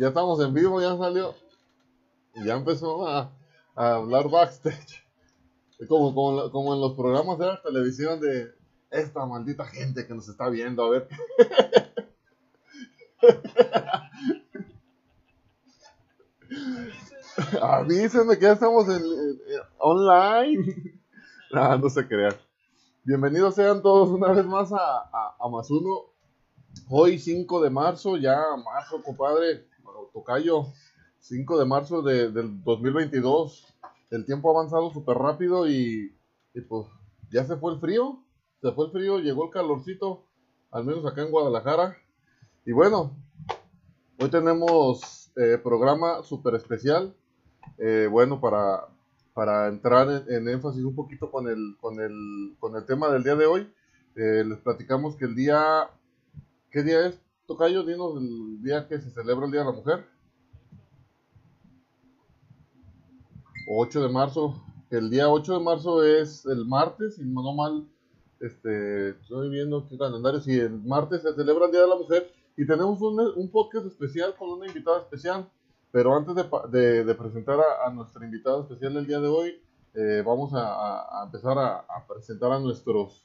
Ya estamos en vivo, ya salió. Ya empezó a, hablar backstage. Como, como, como en los programas de la televisión de esta maldita gente que nos está viendo, a ver. Avísenme que ya estamos en, online. Ah, no se crean. Bienvenidos sean todos una vez más a, a, a Más Uno. Hoy 5 de marzo, ya marzo, compadre, tocayo, 5 de marzo de- del 2022. El tiempo ha avanzado súper rápido y, pues ya se fue el frío, se fue el frío, llegó el calorcito, al menos acá en Guadalajara. Y bueno, hoy tenemos eh, programa súper especial. Eh, bueno, para, para entrar en, en énfasis un poquito con el, con el, con el tema del día de hoy, eh, les platicamos que el día, ¿qué día es? Tocayo, dinos el día que se celebra el Día de la Mujer. 8 de marzo. El día 8 de marzo es el martes, si no mal, este, estoy viendo qué calendario, si el martes se celebra el Día de la Mujer y tenemos un, podcast especial con una invitada especial. Pero antes de, presentar a, nuestra invitada especial el día de hoy, eh, vamos a empezar a, a presentar a nuestros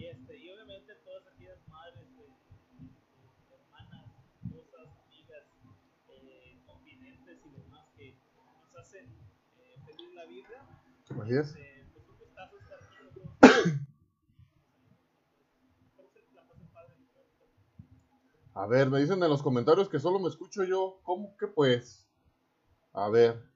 Y, este, y obviamente todas aquellas madres, eh, hermanas, esposas, amigas, eh, confidentes y demás que nos hacen eh, feliz la vida. Así es. Eh, pues un gustazo estar aquí padre. A ver, me dicen en los comentarios que solo me escucho yo. ¿Cómo que pues? A ver.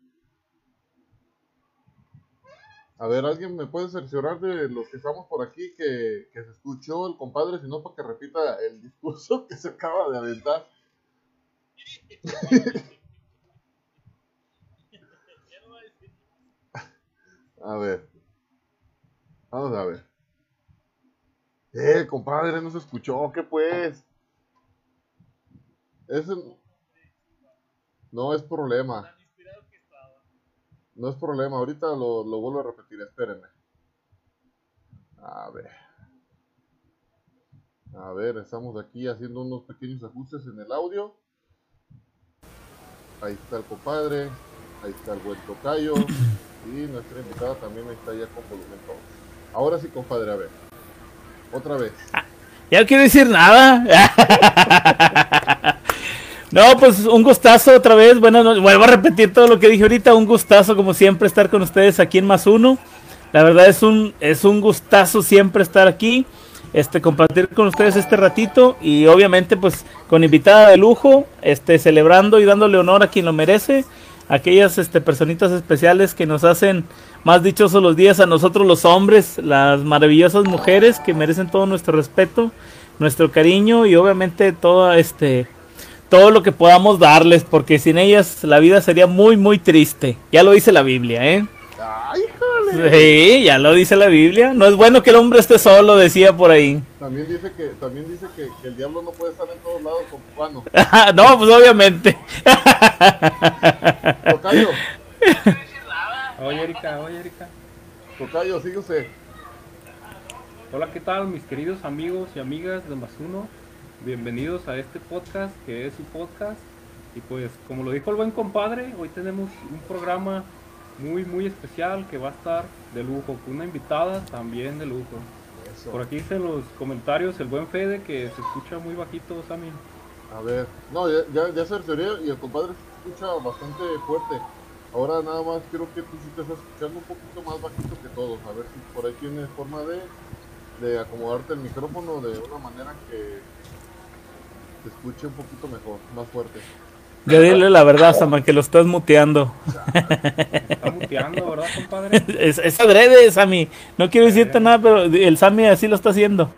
A ver, ¿alguien me puede cerciorar de los que estamos por aquí que, se escuchó el compadre? Si no, para que repita el discurso que se acaba de aventar. A ver. Vamos a ver. Eh, compadre, no se escuchó. ¿Qué pues? Ese... No es problema. Tan inspirado que estaba. No es problema, ahorita lo, lo vuelvo a repetir, espérenme. A ver. A ver, estamos aquí haciendo unos pequeños ajustes en el audio. Ahí está el compadre, ahí está el buen tocayo y nuestra invitada también está ya con volumen todo. Ahora sí, compadre, a ver. Otra vez. Ya no quiero decir nada. No, pues un gustazo otra vez. Noches. Vuelvo a repetir todo lo que dije ahorita. Un gustazo, como siempre, estar con ustedes aquí en Más Uno. La verdad es un, es un gustazo siempre estar aquí. Este, compartir con ustedes este ratito. Y obviamente, pues, con invitada de lujo. Este, celebrando y dándole honor a quien lo merece. Aquellas este, personitas especiales que nos hacen más dichosos los días a nosotros los hombres, las maravillosas mujeres que merecen todo nuestro respeto, nuestro cariño y obviamente todo este todo lo que podamos darles, porque sin ellas la vida sería muy muy triste. Ya lo dice la Biblia, ¿eh? ¡Ay, híjole! Sí, ya lo dice la Biblia. No es bueno que el hombre esté solo, decía por ahí. También dice que, también dice que, que el diablo no puede estar en todos lados con Bueno, no, pues obviamente. Tocayo, Oye Erika, oye Erika. Tocayo, sigue usted. Hola, ¿qué tal mis queridos amigos y amigas de Más Uno? Bienvenidos a este podcast que es su podcast. Y pues como lo dijo el buen compadre, hoy tenemos un programa muy muy especial que va a estar de lujo, con una invitada también de lujo. Eso. Por aquí dice en los comentarios el buen Fede que se escucha muy bajito, Sammy. A ver, no, ya, ya, ya cercioré y el compadre se escucha bastante fuerte. Ahora nada más quiero que tú sí te estás escuchando un poquito más bajito que todos. A ver si por ahí tienes forma de, de acomodarte el micrófono de una manera que se escuche un poquito mejor, más fuerte. Ya dile la verdad, Sama, que lo estás muteando. Está muteando, ¿verdad, compadre? Es, es adrede, Sammy. No quiero decirte nada, pero el Sammy así lo está haciendo.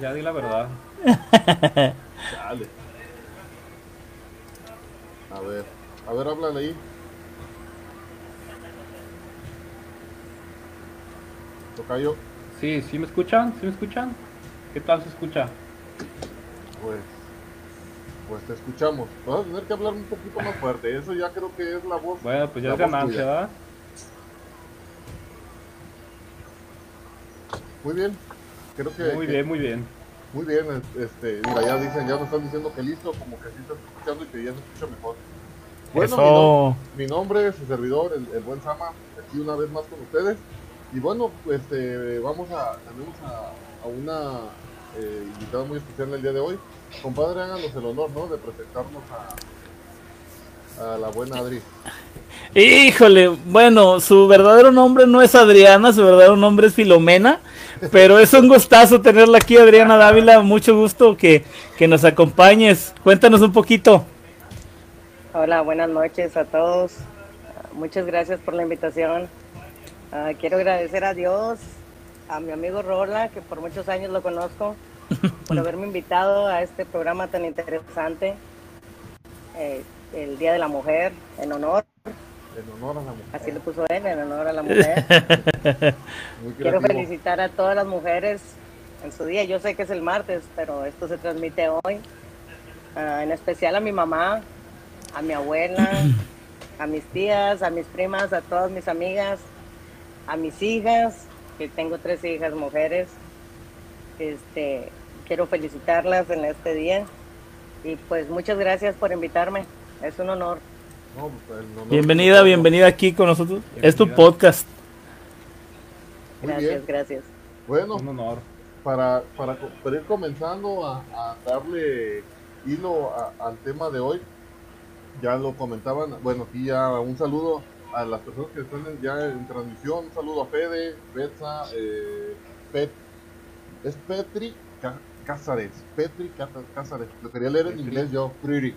Ya di la verdad. Chale. A ver, háblale ahí. Tocayo, Sí, ¿sí me escuchan? ¿Sí me escuchan? ¿Qué tal se escucha? pues, pues te escuchamos. Vas a tener que hablar un poquito más fuerte. Eso ya creo que es la voz. Bueno, pues ya es ganancia. ¿verdad? Muy bien. Creo que. Muy que- bien, muy bien. Muy bien, es- este, mira, ya dicen, ya nos están diciendo que listo, como que sí se está escuchando y que ya se escucha mejor. Bueno, mi, Eso. nom- mi nombre es su servidor, el, el buen Sama, aquí una vez más con ustedes. Y bueno, pues este, vamos a, tenemos a, a una eh, invitada muy especial el día de hoy. Compadre, háganos el honor, ¿no? De presentarnos a, a la buena Adri. Híjole, bueno, su verdadero nombre no es Adriana, su verdadero nombre es Filomena, pero es un gustazo tenerla aquí, Adriana Dávila, mucho gusto que, que nos acompañes. Cuéntanos un poquito. Hola, buenas noches a todos. Muchas gracias por la invitación. Ah, quiero agradecer a Dios, a mi amigo Rola, que por muchos años lo conozco, por haberme invitado a este programa tan interesante, eh, el Día de la Mujer, en honor, En honor a la mujer. así lo puso él, en honor a la mujer. Quiero felicitar a todas las mujeres en su día. Yo sé que es el martes, pero esto se transmite hoy. Ah, en especial a mi mamá, a mi abuela, a mis tías, a mis primas, a todas mis amigas, a mis hijas, que tengo tres hijas mujeres. Este, quiero felicitarlas en este día. Y pues muchas gracias por invitarme. Es un honor. No, pues, honor Bienvenida, bienvenida aquí con nosotros. Es tu podcast. Muy Gracias, bien. gracias. Bueno, Un honor. para, para, para ir comenzando a, a darle hilo a- al tema de hoy, ya lo comentaban, bueno, aquí ya un saludo a las personas que están ya en transmisión, un saludo a Fede, Betsa, eh, Pet, es Petri Cázares, Petri Cázares, lo quería leer en Petri. inglés yo, Pretty.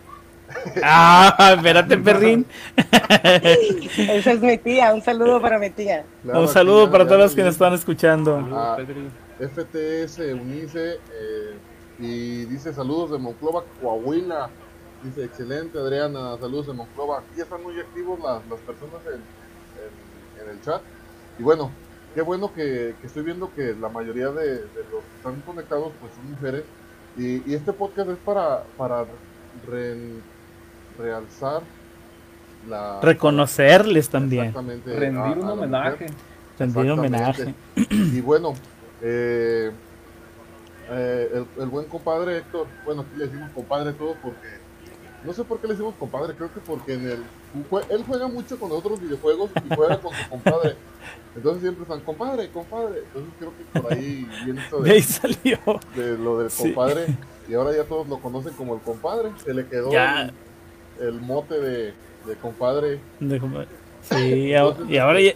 Ah, espérate, perrín. Esa es mi tía. Un saludo para mi tía. Claro, Un saludo ya- para todos los lo que nos están escuchando. Ah. FTS Unice eh, y dice saludos de Monclova, Coahuila. Dice excelente Adriana, saludos de Monclova. Aquí están muy activos las, las personas en, en- en el chat. Y bueno, qué bueno que, que estoy viendo que la mayoría de, de los que están conectados pues son mujeres. Y, y este podcast es para, para re- realzar la... Reconocerles también. Exactamente, a- Rendir a un mujer. homenaje. Rendir homenaje. Exactamente. Y bueno, eh, eh, el, el buen compadre Héctor, bueno, aquí le decimos compadre todo porque, no sé por qué le decimos compadre, creo que porque en el, él juega mucho con otros videojuegos y juega con su compadre. Entonces siempre están compadre, compadre. Entonces creo que por ahí viene esto De ahí salió. de lo del Sí. compadre. Y ahora ya todos lo conocen como el compadre. Se le quedó Ya. el, el mote de, de compadre. De- Sí, a- y ahora ya,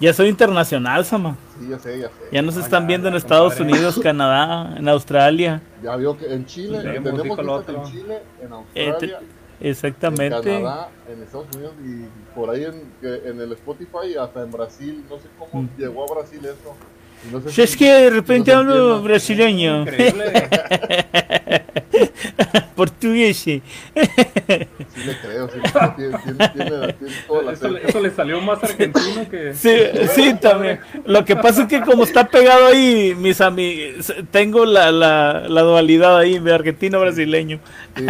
ya soy internacional, Sama. Sí, ya sé, ya sé. Ya nos Ah, están viendo en ya, Estados. Unidos, Canadá, en Australia. Ya vio que en Chile, tenemos vistas en. Chile, en Eh, Australia, en Exactamente. Canadá, en Estados Unidos y por ahí en, que- en el Spotify, hasta en Brasil. No sé cómo Mm. llegó a Brasil esto. No sé Si es si- que de repente nos hablo brasileño, Increíble. portugués. sí. Le creo, sí, tiene, tiene, tiene, tiene toda la Eso, le salió más argentino que. Sí, sí, también. Lo que pasa es que como está pegado ahí, mis amigos, tengo la, la, la dualidad ahí de argentino-brasileño. Sí,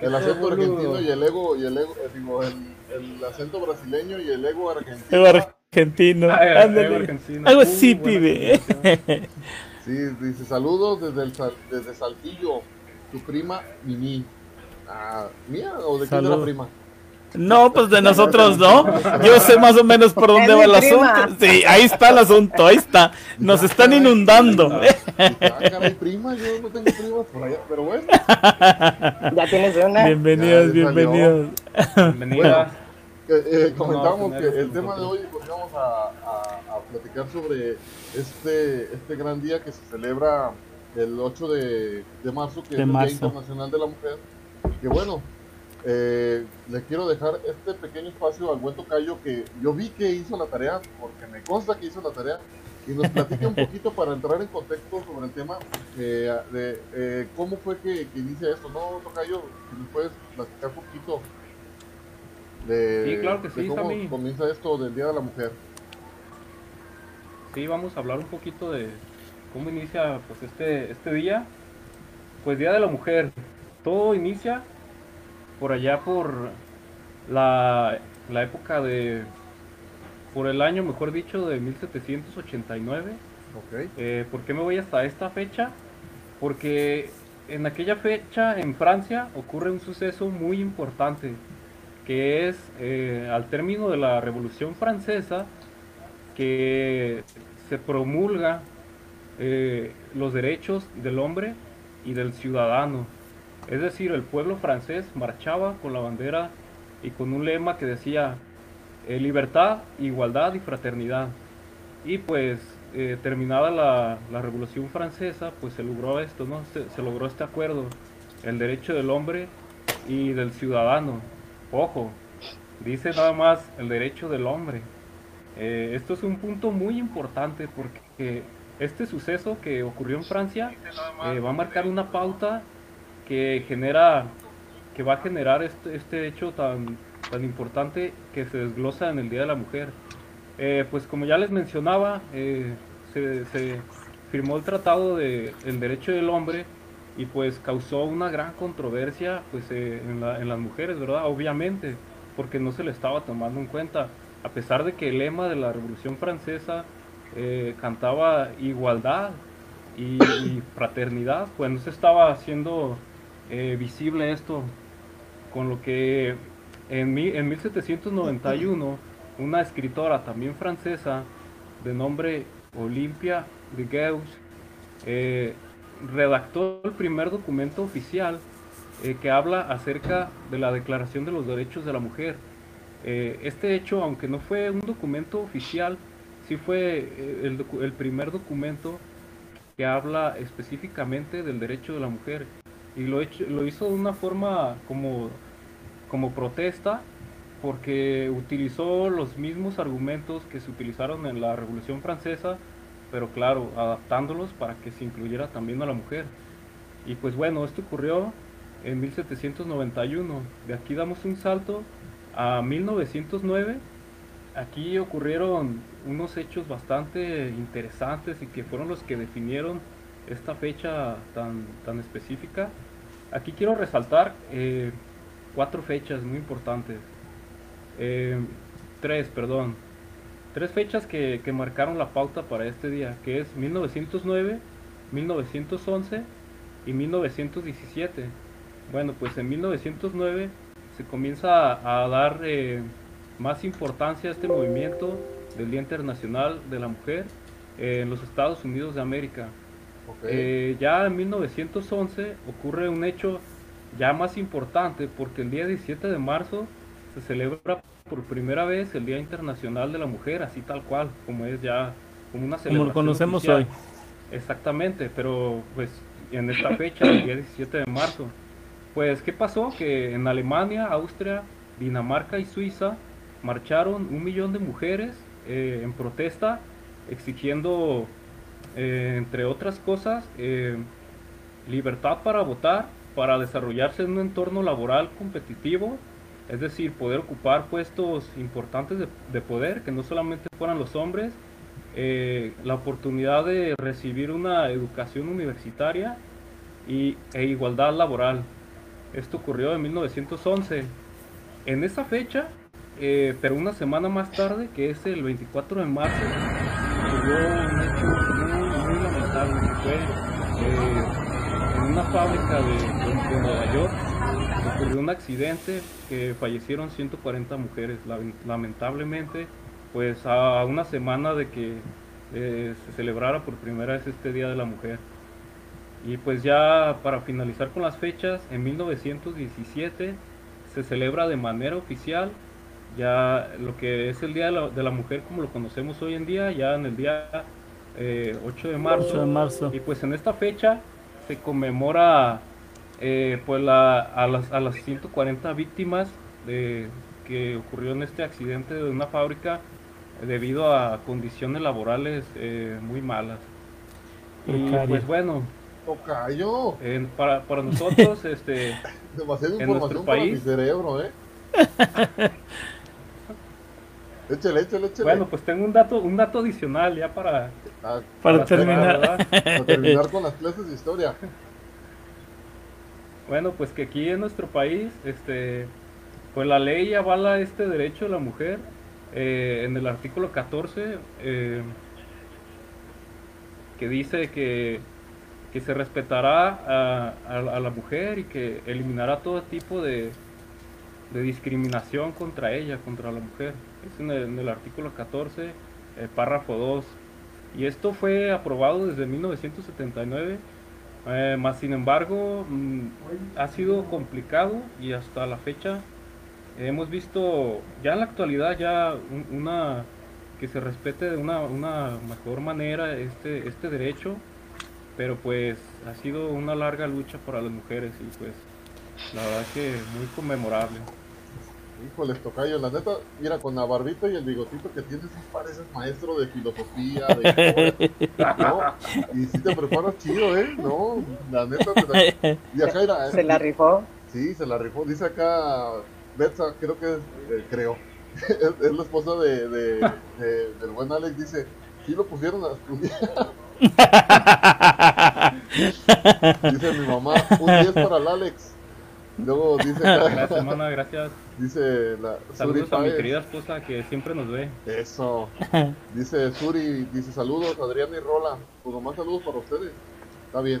el acento argentino y el ego, y el ego, eh, digo, el, el acento brasileño y el ego argentino. Argentino. Ah, eh, Ándale. argentino. Algo Uh, así, buena pibe. Sí, dice saludos desde, el, desde Saltillo, tu prima Mimi. Ah, ¿Mía o de quién era Salud. prima? No, pues de nosotros no. Yo sé más o menos por dónde va mi el prima. asunto. Sí, ahí está el asunto, ahí está. Nos están inundando. Caray, prima, yo no tengo primas por allá, pero bueno. Ya tienes una. Bienvenidos, bienvenidos. Bienvenida. Eh, comentábamos que el tema de hoy pues, vamos a, a- a platicar sobre este, este gran día que se celebra el 8 de, de marzo, que De es el marzo. Día Internacional de la Mujer. Que bueno, eh, le quiero dejar este pequeño espacio al buen tocayo que yo vi que hizo la tarea, porque me consta que hizo la tarea, y nos platique un poquito para entrar en contexto sobre el tema eh, de eh, cómo fue que, que inicia esto, ¿no, tocayo? Si nos puedes platicar un poquito. De, Sí, claro que de sí, cómo Sammy. comienza esto del Día de la Mujer. Sí, vamos a hablar un poquito de cómo inicia pues este, este día. Pues Día de la Mujer. Todo inicia por allá por la, la época de, por el año, mejor dicho, de 1789. Ok. Eh, ¿Por qué me voy hasta esta fecha? Porque en aquella fecha en Francia ocurre un suceso muy importante, que es eh, al término de la Revolución Francesa, que se promulga eh, los derechos del hombre y del ciudadano. Es decir, el pueblo francés marchaba con la bandera y con un lema que decía eh, libertad, igualdad y fraternidad. Y pues terminada la, la Revolución Francesa, pues se logró esto, ¿no? Se, se logró este acuerdo, el derecho del hombre y del ciudadano. Ojo, dice nada más el derecho del hombre. Eh, esto es un punto muy importante porque este suceso que ocurrió en Francia eh, va a marcar una pauta que genera, que va a generar este, este hecho tan, tan importante que se desglosa en el Día de la Mujer. Eh, pues como ya les mencionaba, eh, se, se firmó el Tratado de el Derecho del Hombre y pues causó una gran controversia pues eh, en, la- en las mujeres, ¿verdad? Obviamente, porque no se le estaba tomando en cuenta, a pesar de que el lema de la Revolución Francesa eh, cantaba igualdad y, fraternidad, pues no se estaba haciendo eh, visible esto, con lo que en, mi- en 1791 una escritora también francesa de nombre Olympia de Gauss eh, redactó el primer documento oficial eh, que habla acerca de la Declaración de los Derechos de la Mujer. Eh, este hecho, aunque no fue un documento oficial, sí fue eh, el, el primer documento que habla específicamente del derecho de la mujer. Y lo, hecho- lo hizo de una forma como, como protesta, porque utilizó los mismos argumentos que se utilizaron en la Revolución Francesa, pero claro, adaptándolos para que se incluyera también a la mujer. Y pues bueno, esto ocurrió en 1791. De aquí damos un salto a 1909. Aquí ocurrieron unos hechos bastante interesantes y que fueron los que definieron esta fecha tan, tan específica. Aquí quiero resaltar eh, cuatro fechas muy importantes. Eh, tres, perdón. Tres fechas que, que marcaron la pauta para este día, que es 1909, 1911 y 1917. Bueno, pues en 1909 se comienza a, a dar eh, más importancia a este movimiento del Día Internacional de la Mujer eh, en los Estados Unidos de América. Ok. Eh, ya en 1911 ocurre un hecho ya más importante porque el día 17 de marzo se celebra por primera vez el Día Internacional de la Mujer, así tal cual, como es ya como una Como celebración lo conocemos oficial. hoy. Exactamente, pero pues en esta fecha, el día 17 de marzo, pues ¿qué pasó? Que en Alemania, Austria, Dinamarca y Suiza marcharon un millón de mujeres eh, en protesta exigiendo, eh, entre otras cosas, eh, libertad para votar, para desarrollarse en un entorno laboral competitivo, es decir, poder ocupar puestos importantes de, de poder, que no solamente fueran los hombres, eh, la oportunidad de recibir una educación universitaria y, e igualdad laboral. Esto ocurrió en 1911. En esa fecha, eh, pero una semana más tarde, que es el 24 de marzo, ocurrió un hecho muy, muy lamentable, que fue eh, una fábrica de, de- Nueva York, ocurrió un accidente que fallecieron 140 mujeres, Lamen- lamentablemente, pues a una semana de que eh, se celebrara por primera vez este Día de la Mujer. Y pues ya para finalizar con las fechas, en 1917 se celebra de manera oficial ya lo que es el Día de la, de la Mujer como lo conocemos hoy en día, ya en el día eh, 8 de marzo. 8 de marzo. Y pues en esta fecha se conmemora eh, pues la- a, las, a las 140 víctimas de, que ocurrió en este accidente de una fábrica debido a condiciones laborales eh, muy malas. Y pues bueno, Tocayo. para, para nosotros, este, Demasiada En nuestro información para mi país. cerebro, ¿eh? Échale, échale, échale. Bueno, pues tengo un dato, un dato adicional ya para, Ah, Para cerrar, terminar. ¿verdad? para terminar con las clases de historia. Bueno, pues que aquí en nuestro país, este, pues la ley avala este derecho de la mujer eh, en el artículo 14, eh, que dice que, que se respetará a, a- a la mujer y que eliminará todo tipo de, de discriminación contra ella, contra la mujer. Es en el, artículo 14, eh, párrafo 2. Y esto fue aprobado desde 1979 eh, más sin embargo, mm, ha sido complicado y hasta la fecha hemos visto ya en la actualidad ya un- una que se respete de una, una mejor manera este, este derecho, pero pues ha sido una larga lucha para las mujeres y pues la verdad que muy conmemorable. Híjole, tocayo, la neta, mira, con la barbita y el bigotito que tienes, pareces maestro de filosofía, de ¿no? Y sí te preparas chido, ¿eh? No, la neta, te la... Y acá era, Se la rifó. Sí, se la rifó. Dice acá, Betsa, creo que es, eh, creo, es, es la esposa de, de, de- del buen Alex, dice, sí lo pusieron a estudiar. dice mi mamá, un 10 para el Alex. Luego dice Gracias hermana, gracias. dice la Suri Saludos a mi querida esposa que siempre nos ve. Eso. Dice Suri, dice saludos Adrián y Rola. Pues nomás saludos para ustedes. Está bien.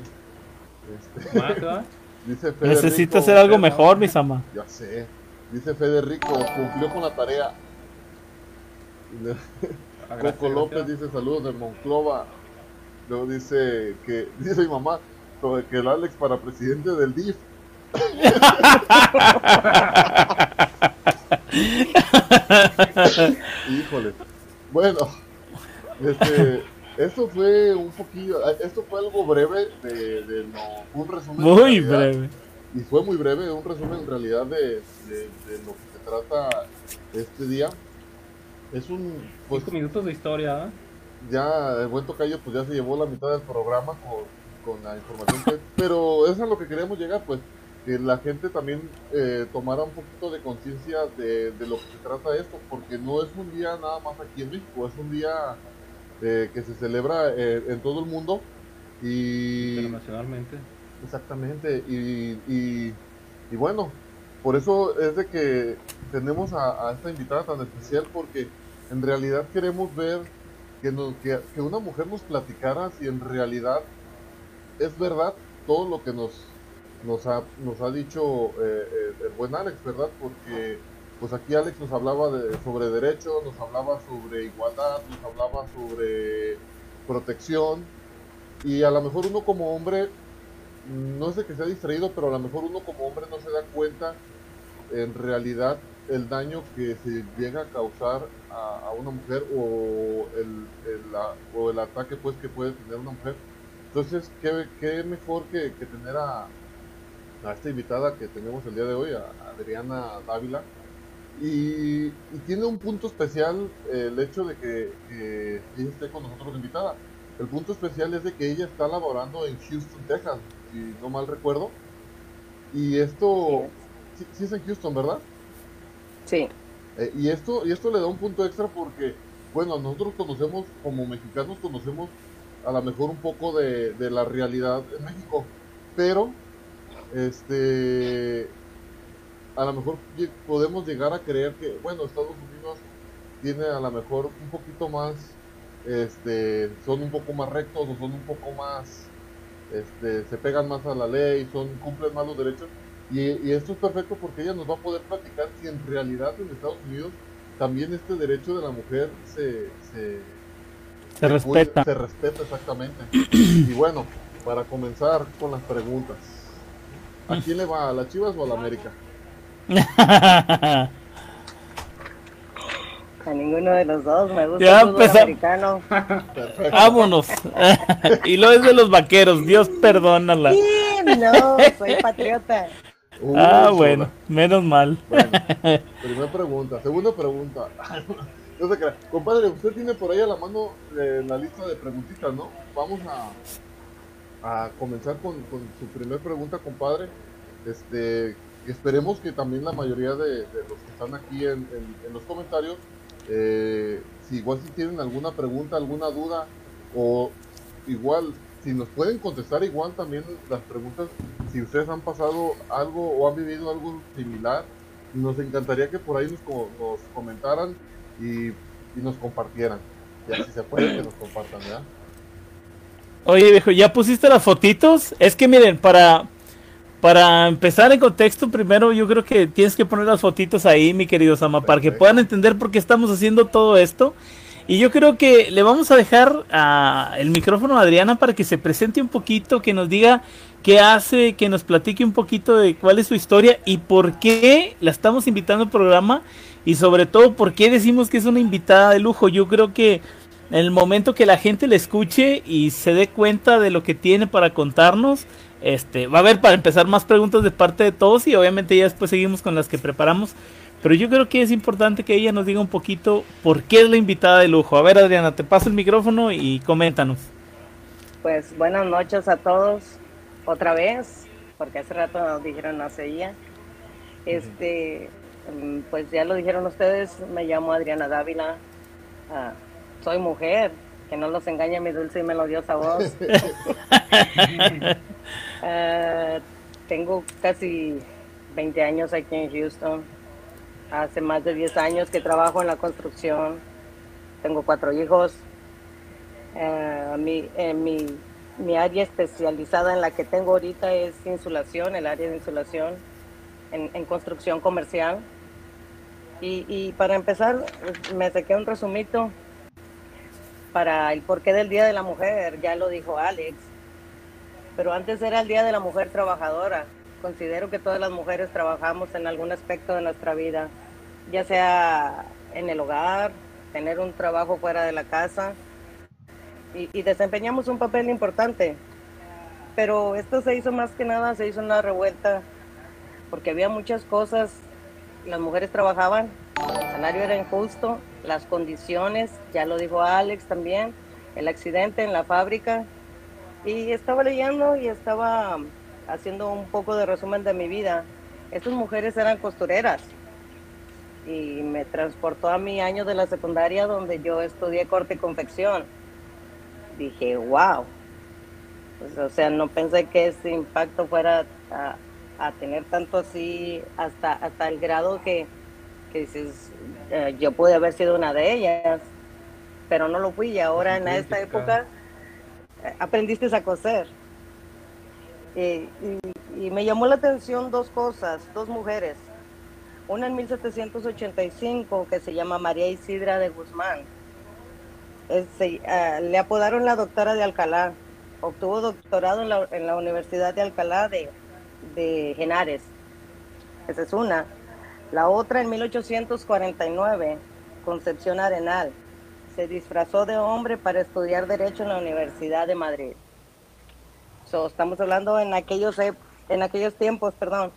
Este, Más, dice Federico. Necesito hacer algo mejor, mis ama. Ya sé. Dice Federico, cumplió con la tarea. Ah, gracias, Coco López gracias. dice saludos de Monclova. Luego dice que, dice mi mamá, sobre que el Alex para presidente del DIF. Híjole. Bueno, este, esto fue un poquillo, esto fue algo breve de, de lo- un resumen. en Muy realidad, breve. Y fue muy breve, un resumen en realidad de, de- de lo que se trata este día. Es un, pues Cinco minutos de historia, ¿ah? ya el buen tocayo pues ya se llevó la mitad del programa con, con la información que, pero eso es a lo que queríamos llegar pues que la gente también eh, tomara un poquito de conciencia de, de lo que se trata esto porque no es un día nada más aquí en México es un día eh, que se celebra eh, en todo el mundo y internacionalmente. Exactamente, y, y, y bueno, por eso es de que tenemos a, a esta invitada tan especial, porque en realidad queremos ver que, nos, que, que una mujer nos platicara si en realidad es verdad todo lo que nos, nos, ha, nos ha dicho eh, eh, el buen Alex, ¿verdad? Porque pues aquí Alex nos hablaba de, sobre derechos, nos hablaba sobre igualdad, nos hablaba sobre protección, y a lo mejor uno como hombre no de que sea distraído, pero a lo mejor uno como hombre no se da cuenta en realidad el daño que se llega a causar a, una mujer o el, el, la- o el ataque pues que puede tener una mujer. Entonces, ¿qué, qué mejor que, que tener a, a esta invitada que tenemos el día de hoy, a Adriana Dávila? Y, y tiene un punto especial eh, el hecho de que, que ella esté con nosotros invitada. El punto especial es de que ella está laborando en Houston, Texas, si no mal recuerdo. Y esto, sí, sí es en Houston, ¿verdad? Sí, Eh, y esto y esto le da un punto extra porque, bueno, nosotros conocemos, como mexicanos, conocemos a lo mejor un poco de, de la realidad en México, pero, este, a lo mejor podemos llegar a creer que, bueno, Estados Unidos tiene a lo mejor un poquito más, este, son un poco más rectos o son un poco más, este, se pegan más a la ley, son cumplen más los derechos. Y, y esto es perfecto porque ella nos va a poder platicar si en realidad en Estados Unidos también este derecho de la mujer se, se, Se respeta. se respeta exactamente. Y bueno, para comenzar con las preguntas. ¿A quién le va? ¿A las Chivas o a la América? a ninguno de los dos. Me gusta Ya el fútbol americano. Vámonos. y lo es de los vaqueros. Dios perdónala. Sí, no, soy patriota. Uy, Ah, sola. bueno, menos mal. Bueno, primera pregunta. Segunda pregunta. No se crea. Compadre, usted tiene por ahí a la mano eh, la lista de preguntitas, ¿no? Vamos a, a comenzar con, su primer pregunta, compadre. Este, esperemos que también la mayoría de, los que están aquí en, los comentarios Eh, si igual si tienen alguna pregunta, alguna duda, o igual, si nos pueden contestar igual también las preguntas, si ustedes han pasado algo o han vivido algo similar, nos encantaría que por ahí nos, co- nos comentaran y, y nos compartieran. Ya si se puede que nos compartan, ¿verdad? Oye, viejo, ¿ya pusiste las fotitos? Es que miren, para, para empezar en contexto, primero yo creo que tienes que poner las fotitos ahí, mi querido Sama, para que puedan entender por qué estamos haciendo todo esto. Y yo creo que le vamos a dejar a el micrófono a Adriana para que se presente un poquito, que nos diga qué hace, que nos platique un poquito de cuál es su historia y por qué la estamos invitando al programa y sobre todo por qué decimos que es una invitada de lujo. Yo creo que en el momento que la gente le escuche y se dé cuenta de lo que tiene para contarnos, este, va a haber para empezar más preguntas de parte de todos y obviamente ya después seguimos con las que preparamos. Pero yo creo que es importante que ella nos diga un poquito por qué es la invitada de lujo. A ver, Adriana, te paso el micrófono y coméntanos. Pues buenas noches a todos otra vez, porque hace rato nos dijeron no seguía. Este, mm, pues ya lo dijeron ustedes, me llamo Adriana Dávila, ah, soy mujer, que no los engañe mi dulce y melodiosa voz. Ah, tengo casi 20 años aquí en Houston, hace más de 10 años que trabajo en la construcción, tengo cuatro hijos. Eh, mi, eh, mi, mi área especializada en la que tengo ahorita es insulación, el área de insulación en, en construcción comercial. Y, y para empezar, me saqué un resumito para el porqué del Día de la Mujer, ya lo dijo Alex, pero antes era el Día de la Mujer Trabajadora. Considero que todas las mujeres trabajamos en algún aspecto de nuestra vida, ya sea en el hogar, tener un trabajo fuera de la casa, y, y desempeñamos un papel importante. Pero esto se hizo más que nada, se hizo una revuelta, porque había muchas cosas, las mujeres trabajaban, el salario era injusto, las condiciones, ya lo dijo Alex también, el accidente en la fábrica, y estaba leyendo y estaba haciendo un poco de resumen de mi vida. Estas mujeres eran costureras y me transportó a mi año de la secundaria donde yo estudié corte y confección. Dije, wow. Pues, o sea, no pensé que ese impacto fuera a, a tener tanto así hasta, hasta el grado que, dices, eh, yo pude haber sido una de ellas, pero no lo fui y ahora en esta época eh, aprendiste a coser. Y, y- y me llamó la atención dos cosas, dos mujeres. Una en 1785 que se llama María Isidra de Guzmán. Se- ah, le apodaron la doctora de Alcalá. Obtuvo doctorado en la, en la Universidad de Alcalá de, de Genares. Esa es una. La otra en 1849, Concepción Arenal. Se disfrazó de hombre para estudiar Derecho en la Universidad de Madrid. So, estamos hablando en aquellos, en aquellos tiempos, perdón,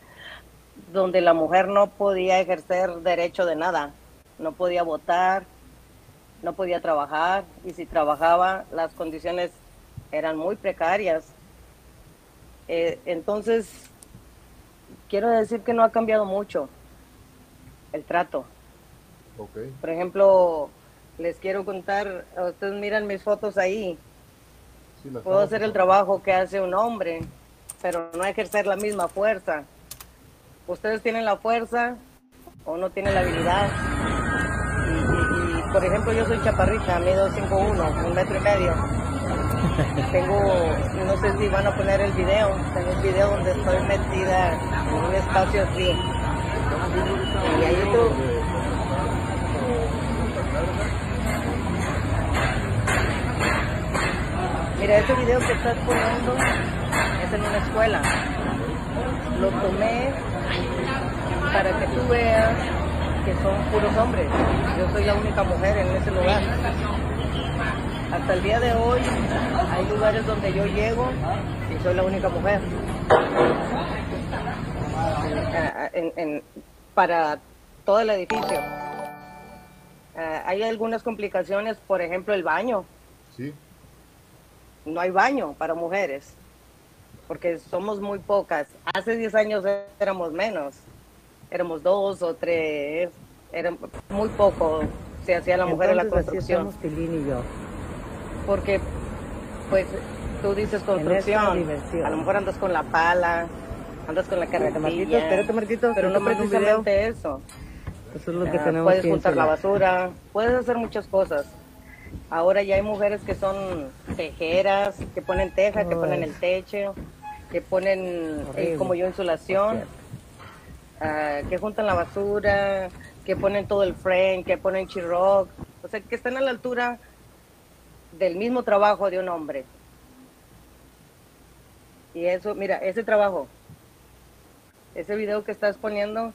donde la mujer no podía ejercer derecho de nada. No podía votar, no podía trabajar, y si trabajaba, las condiciones eran muy precarias. Eh, entonces, quiero decir que no ha cambiado mucho el trato. Ok. Por ejemplo, les quiero contar, ustedes miran mis fotos ahí, Sí, puedo hacer el trabajo que hace un hombre, pero no ejercer la misma fuerza. Ustedes tienen la fuerza o no tienen la habilidad. Y, y- y, por ejemplo, yo soy chaparrita, mido 5'1", un metro y medio. Tengo, no sé si van a poner el video, tengo un video donde estoy metida en un espacio así. Y ahí tú, Mira, ese video que estás poniendo es en una escuela. Lo tomé para que tú veas que son puros hombres. Yo soy la única mujer en ese lugar. Hasta el día de hoy hay lugares donde yo llego y soy la única mujer. Ah, en- en- para todo el edificio. Ah, hay algunas complicaciones, por ejemplo, el baño Sí, no hay baño para mujeres, porque somos muy pocas. Hace 10 años éramos menos, éramos dos o tres, era muy poco, se hacía la mujer en la así construcción. Tilín y yo. Porque, pues, tú dices construcción, a lo mejor andas con la pala, andas con la carretilla, espérate, Marquito. pero no precisamente eso. Eso es lo que Ah, tenemos puedes que juntar la basura, puedes hacer muchas cosas. Ahora ya hay mujeres que son tejeras, que ponen teja, que ponen el techo, que ponen, eh, como yo, insulación, ah, que juntan la basura, que ponen todo el frame, que ponen chirroc, o sea, que están a la altura del mismo trabajo de un hombre. Y eso, mira, ese trabajo, ese video que estás poniendo,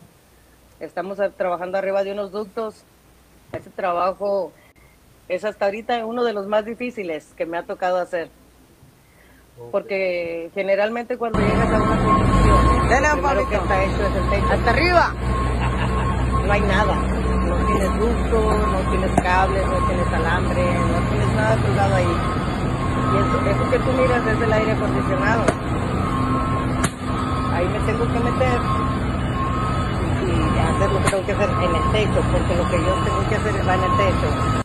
estamos trabajando arriba de unos ductos. Ese trabajo es hasta ahorita uno de los más difíciles que me ha tocado hacer. Porque generalmente cuando llegas a una construcción, que está hecho es el techo. ¡Hasta arriba! No hay nada. No tienes ducto, no tienes cables, no tienes alambre, no tienes nada colgado ahí. Y eso, eso que tú miras es el aire acondicionado. Ahí me tengo que meter y hacer lo que tengo que hacer en el techo, porque lo que yo tengo que hacer va en el techo.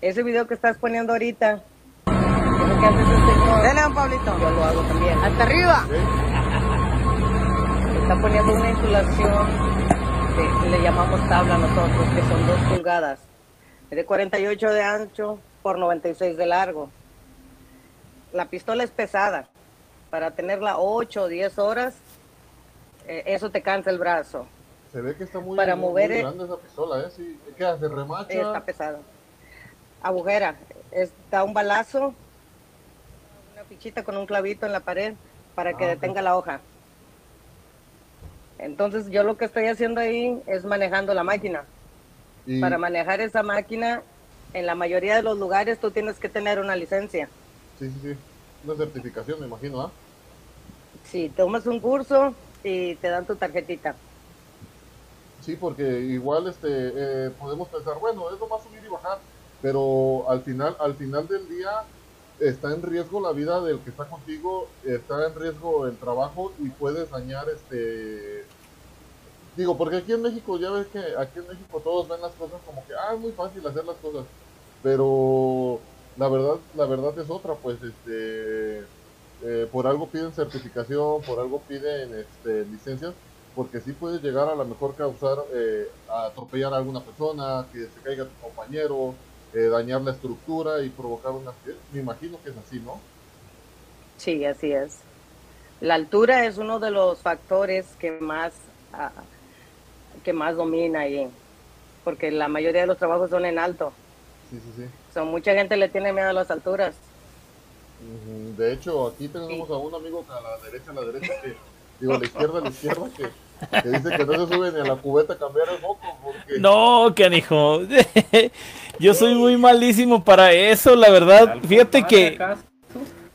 Ese video que estás poniendo ahorita, eso que hace ese señor, Dale, don Pablito. yo lo hago también. ¡Hasta arriba! Está poniendo una insulación que le llamamos tabla nosotros, que son dos pulgadas, Es de 48 de ancho por 96 de largo. La pistola es pesada, para tenerla 8 o 10 horas, eh, eso te cansa el brazo, Se ve que está muy, Para muy- mover muy el- grande esa pistola, ¿eh? Sí. ¿Qué hace? ¿Remacha? está pesada. Agujera, está un balazo, una fichita con un clavito en la pared para que Ah, detenga la hoja. Entonces yo lo que estoy haciendo ahí es manejando la máquina. Y- Para manejar esa máquina, en la mayoría de los lugares tú tienes que tener una licencia. Sí, sí, sí. Una certificación, me imagino, ¿ah? Si tomas un curso y te dan tu tarjetita. Sí, porque igual este eh, podemos pensar, bueno, es nomás subir y bajar, pero al final, al final del día está en riesgo la vida del que está contigo, está en riesgo el trabajo y puedes dañar este digo, porque aquí en México ya ves que aquí en México todos ven las cosas como que ah, es muy fácil hacer las cosas, pero la verdad, la verdad es otra, pues este eh, por algo piden certificación, por algo piden este, licencias, porque sí puedes llegar a lo mejor causar, eh, a atropellar a alguna persona, que se caiga tu compañero, eh, dañar la estructura y provocar un accidente. Me imagino que es así, ¿no? Sí, así es. La altura es uno de los factores que más, ah, que más domina ahí, porque la mayoría de los trabajos son en alto. Sí, sí, sí. So, mucha gente le tiene miedo a las alturas. De hecho, aquí tenemos a un amigo a la derecha, a la derecha, que, digo, a la izquierda, a la izquierda, que, que dice que no se sube ni a la cubeta a cambiar el foco, porque... No, canijo. Yo soy muy malísimo para eso, la verdad. Fíjate que...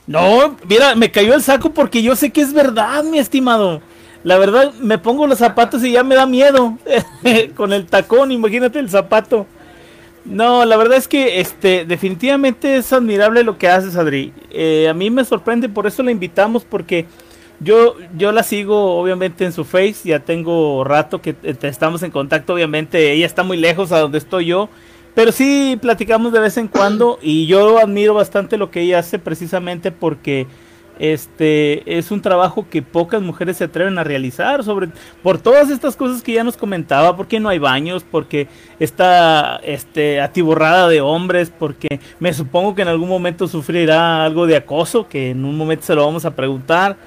No, mira, me cayó el saco porque yo sé que es verdad, mi estimado. La verdad, me pongo los zapatos y ya me da miedo. Con el tacón, imagínate el zapato. No, la verdad es que este definitivamente es admirable lo que haces, Adri. Eh, a mí me sorprende, por eso la invitamos, porque yo, yo la sigo obviamente en su face, ya tengo rato que eh, estamos en contacto, obviamente ella está muy lejos a donde estoy yo, pero sí platicamos de vez en cuando y yo admiro bastante lo que ella hace precisamente porque este es un trabajo que pocas mujeres se atreven a realizar sobre por todas estas cosas que ya nos comentaba, porque no hay baños, porque está este atiborrada de hombres, porque me supongo que en algún momento sufrirá algo de acoso, que en un momento se lo vamos a preguntar.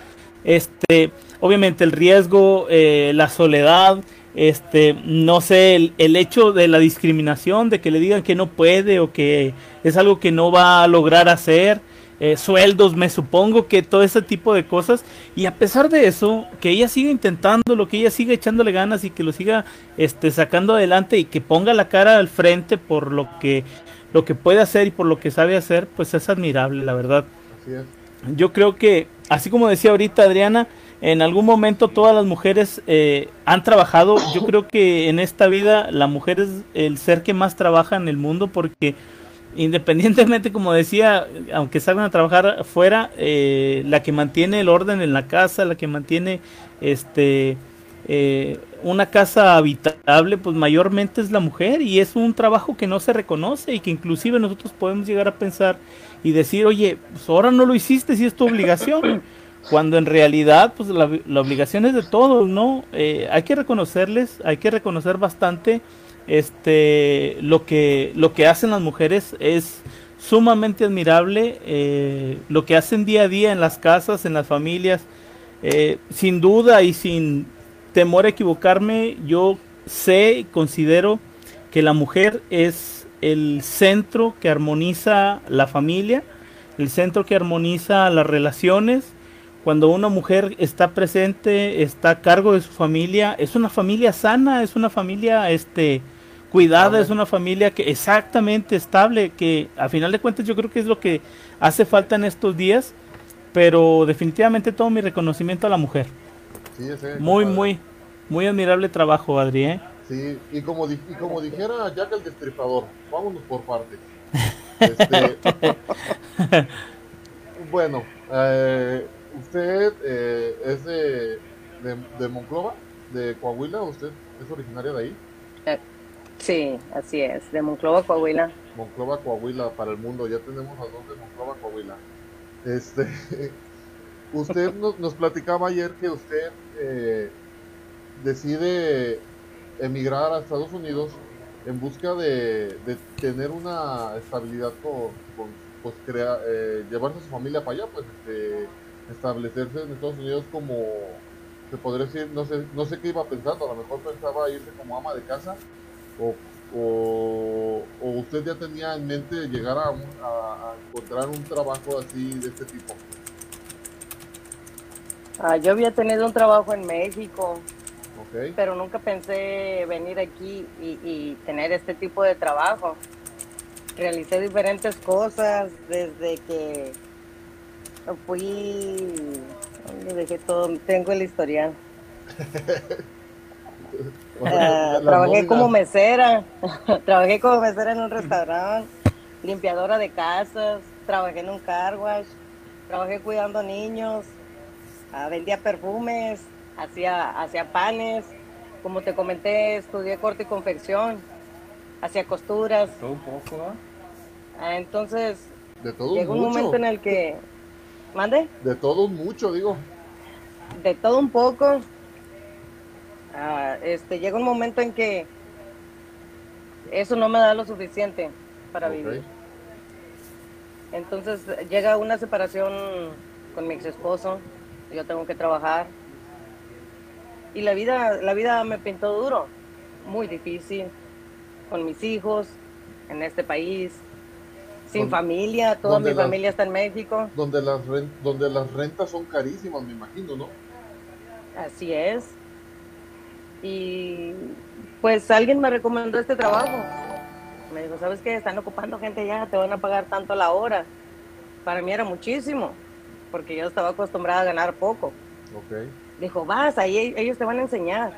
Este, obviamente el riesgo, eh, la soledad, este, no sé, el, el hecho de la discriminación, de que le digan que no puede o que es algo que no va a lograr hacer, eh, sueldos, me supongo que todo ese tipo de cosas. Y a pesar de eso, que ella siga intentándolo, que ella siga echándole ganas y que lo siga este, sacando adelante y que ponga la cara al frente por lo que, lo que puede hacer y por lo que sabe hacer, pues es admirable, la verdad. Así es. Yo creo que, así como decía ahorita Adriana, en algún momento todas las mujeres eh, han trabajado. Yo creo que en esta vida la mujer es el ser que más trabaja en el mundo porque independientemente, como decía, aunque salgan a trabajar afuera, eh, la que mantiene el orden en la casa, la que mantiene este eh, una casa habitable, pues mayormente es la mujer y es un trabajo que no se reconoce y que inclusive nosotros podemos llegar a pensar y decir, oye, pues ahora no lo hiciste si es tu obligación, cuando en realidad pues la, la obligación es de todos, ¿no? Eh, hay que reconocerles, hay que reconocer bastante este lo que lo que hacen las mujeres es sumamente admirable eh, lo que hacen día a día en las casas, en las familias, eh, sin duda y sin temor a equivocarme, yo sé y considero que la mujer es el centro que armoniza la familia, el centro que armoniza las relaciones. Cuando una mujer está presente, está a cargo de su familia, es una familia sana, es una familia este cuidada, es una familia que exactamente estable, que a final de cuentas yo creo que es lo que hace falta en estos días, pero definitivamente todo mi reconocimiento a la mujer. Sí, ese, Muy, compadre. muy, muy admirable trabajo, Adri. ¿eh? Sí, y como, di- y como dijera Jack el Destripador, vámonos por partes. Este, bueno, eh, usted eh, es de, de, de Monclova, de Coahuila, usted es originaria de ahí. Sí, así es, de Monclova, Coahuila. Monclova, Coahuila para el mundo, ya tenemos a dos de Monclova, Coahuila. Este, usted nos, nos platicaba ayer que usted eh, decide emigrar a Estados Unidos en busca de, de tener una estabilidad con, pues crea, eh, llevarse a su familia para allá, pues este, establecerse en Estados Unidos como, se podría decir, no sé, no sé qué iba pensando, a lo mejor pensaba irse como ama de casa o, o, o usted ya tenía en mente llegar a, un- a- a encontrar un trabajo así de este tipo. Ah, yo había tenido un trabajo en México, pero nunca pensé venir aquí y, y tener este tipo de trabajo. Realicé diferentes cosas desde que fui, ¿dónde dejé todo? Tengo el historial. Las trabajé como mesera, trabajé como mesera en un restaurante, limpiadora de casas, trabajé en un car wash, trabajé cuidando niños, ah, vendía perfumes, hacía, hacía panes, como te comenté, estudié corte y confección, hacía costuras. Todo un poco. Ah, entonces De todo llegó un mucho. momento en el que, mande, De todo mucho, digo. de todo un poco. Ah, este, llega un momento en que eso no me da lo suficiente para vivir. Entonces llega una separación con mi ex esposo, yo tengo que trabajar. Y la vida, la vida me pintó duro, muy difícil, con mis hijos, en este país, sin familia, toda mi las- familia está en México. Donde las, donde las rentas son carísimas, me imagino, ¿no? Así es. Y pues alguien me recomendó este trabajo. Me dijo, ¿sabes qué? Están ocupando gente ya, te van a pagar tanto la hora. Para mí era muchísimo, porque yo estaba acostumbrada a ganar poco. Dijo, vas, ahí ellos te van a enseñar.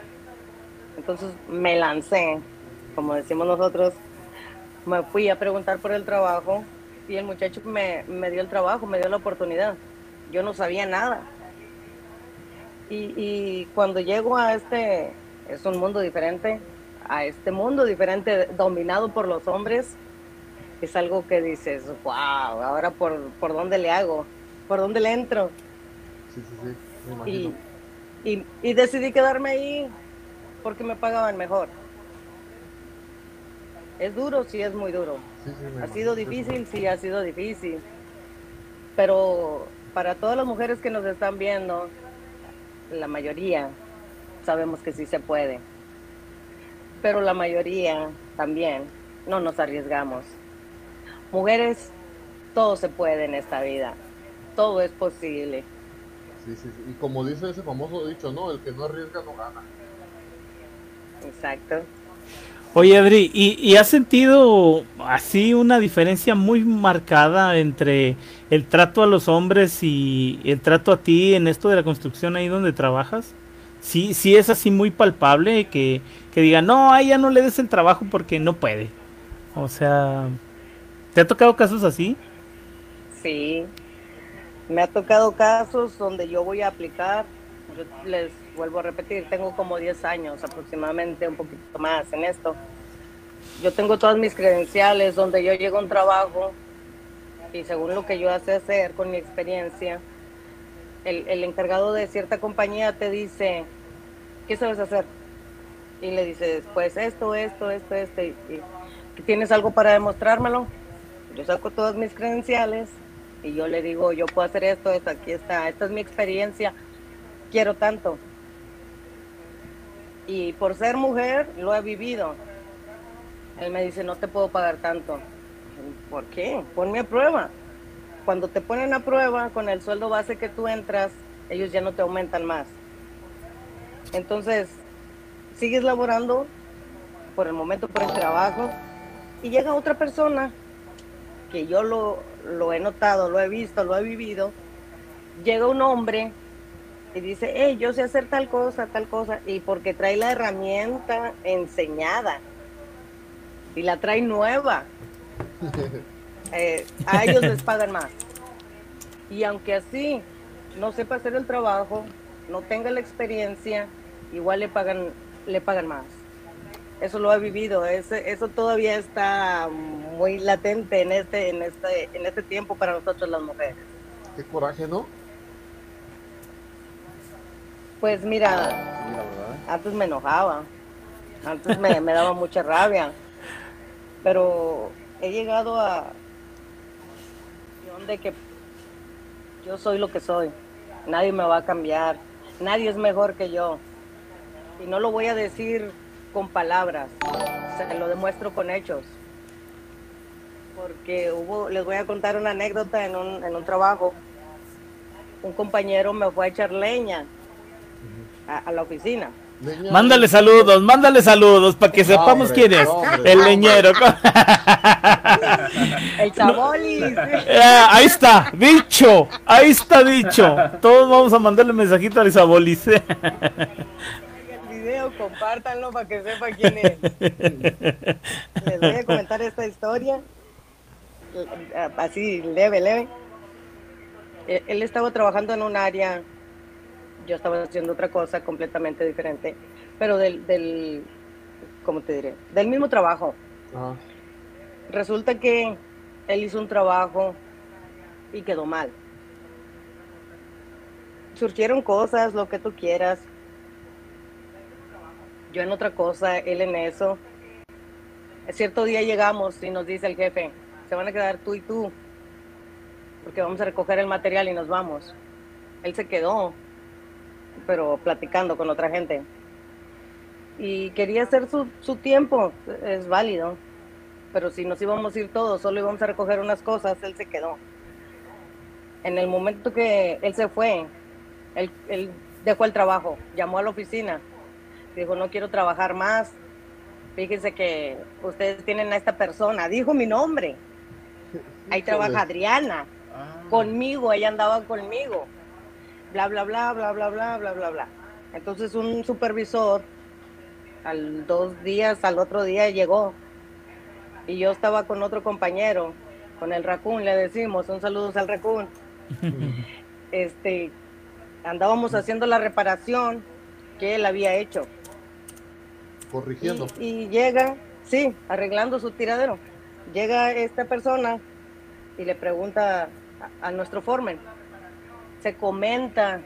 Entonces me lancé, como decimos nosotros, me fui a preguntar por el trabajo y el muchacho me, me dio el trabajo, me dio la oportunidad. Yo no sabía nada. Y, y cuando llego a este, es un mundo diferente, a este mundo diferente dominado por los hombres, es algo que dices, wow, ahora por, por dónde le hago, por dónde le entro. Sí, sí, sí. Me Y, imagino. y, y decidí quedarme ahí porque me pagaban mejor. Es duro, sí es muy duro. Sí, sí, me Ha sido difícil, sí ha sido difícil. Pero para todas las mujeres que nos están viendo, la mayoría sabemos que sí se puede. Pero la mayoría también no nos arriesgamos. Mujeres, todo se puede en esta vida. Todo es posible. Sí, sí, sí. Y como dice ese famoso dicho, ¿no? El que no arriesga no gana. Exacto. Oye, Adri, ¿y, y has sentido así una diferencia muy marcada entre el trato a los hombres y el trato a ti en esto de la construcción ahí donde trabajas? Sí, sí es así muy palpable que, que digan, no, a ella no le des el trabajo porque no puede. O sea, ¿te ha tocado casos así? Sí, me ha tocado casos donde yo voy a aplicar, yo les, vuelvo a repetir, tengo como 10 años aproximadamente, un poquito más en esto. Yo tengo todas mis credenciales donde yo llego a un trabajo y según lo que yo hace hacer con mi experiencia, el, el encargado de cierta compañía te dice, ¿qué sabes hacer? Y le dices, pues esto, esto, esto, esto, y, ¿tienes algo para demostrármelo? Yo saco todas mis credenciales y yo le digo, yo puedo hacer esto, esto, aquí está, esta es mi experiencia, quiero tanto. Y por ser mujer, lo he vivido. Él me dice, no te puedo pagar tanto. ¿Por qué? Ponme a prueba. Cuando te ponen a prueba con el sueldo base que tú entras, ellos ya no te aumentan más. Entonces, sigues laborando por el momento por el trabajo y llega otra persona que yo lo, lo he notado, lo he visto, lo he vivido. Llega un hombre y dice, hey, yo sé hacer tal cosa, tal cosa, y porque trae la herramienta enseñada y la trae nueva, eh, a ellos les pagan más. Y aunque así no sepa hacer el trabajo, no tenga la experiencia, igual le pagan, le pagan más. Eso lo he vivido, ese, eso todavía está muy latente en este, en este, en este tiempo para nosotros las mujeres. Qué coraje, ¿no? Pues mira, antes me enojaba, antes me, me daba mucha rabia, pero he llegado a de que yo soy lo que soy, nadie me va a cambiar, nadie es mejor que yo, y no lo voy a decir con palabras, se lo demuestro con hechos, porque hubo, les voy a contar una anécdota en un, en un trabajo, un compañero me fue a echar leña a- a la oficina. Leña- Mándale saludos, mándale saludos para que sepamos Hombre, quién es. hombre, el leñero. El chabolis. Eh, ahí está, dicho, ahí está dicho. Todos vamos a mandarle mensajito a Isabolis. El video, compártanlo para que sepa quién es. Les voy a comentar esta historia, así leve, leve. Eh, Él estaba trabajando en un área, yo estaba haciendo otra cosa completamente diferente, pero del, del ¿cómo te diré? Del mismo trabajo. Ajá. Resulta que él hizo un trabajo y quedó mal. Surgieron cosas, lo que tú quieras. Yo en otra cosa, él en eso. Cierto día llegamos y nos dice el jefe, se van a quedar tú y tú, porque vamos a recoger el material y nos vamos. Él se quedó, pero platicando con otra gente. Y quería hacer su, su tiempo, es válido pero si nos íbamos a ir todos, solo íbamos a recoger unas cosas, él se quedó. En el momento que él se fue, él, él dejó el trabajo, llamó a la oficina, dijo, no quiero trabajar más, fíjense que ustedes tienen a esta persona, dijo mi nombre, ahí trabaja Adriana, Ah, conmigo, ella andaba conmigo, bla, bla, bla, bla, bla, bla, bla, bla, bla. Entonces un supervisor, al dos días, al otro día llegó, y yo estaba con otro compañero, con el Raccoon, le decimos, un saludo al Raccoon. este, andábamos haciendo la reparación que él había hecho. corrigiendo. Y, y llega, sí, arreglando su tiradero. Llega esta persona y le pregunta a, a nuestro foreman. Se comenta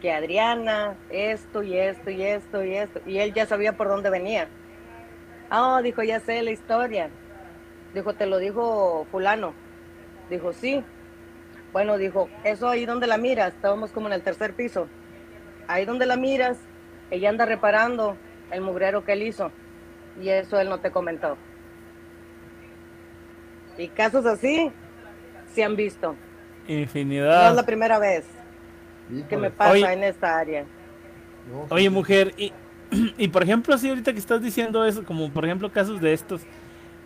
que Adriana, esto y esto y esto y esto. Y él ya sabía por dónde venía. Ah, dijo, ya sé la historia. Dijo, te lo dijo fulano. Dijo, sí. Bueno, dijo, eso ahí donde la miras, estábamos como en el tercer piso. Ahí donde la miras, ella anda reparando el mugrero que él hizo. Y eso él no te comentó. Y casos así se han visto. No es la Infinidad. primera vez que me pasa Oye. en esta área. Oye, sí, mujer, y, y por ejemplo, así ahorita que estás diciendo eso, como por ejemplo casos de estos,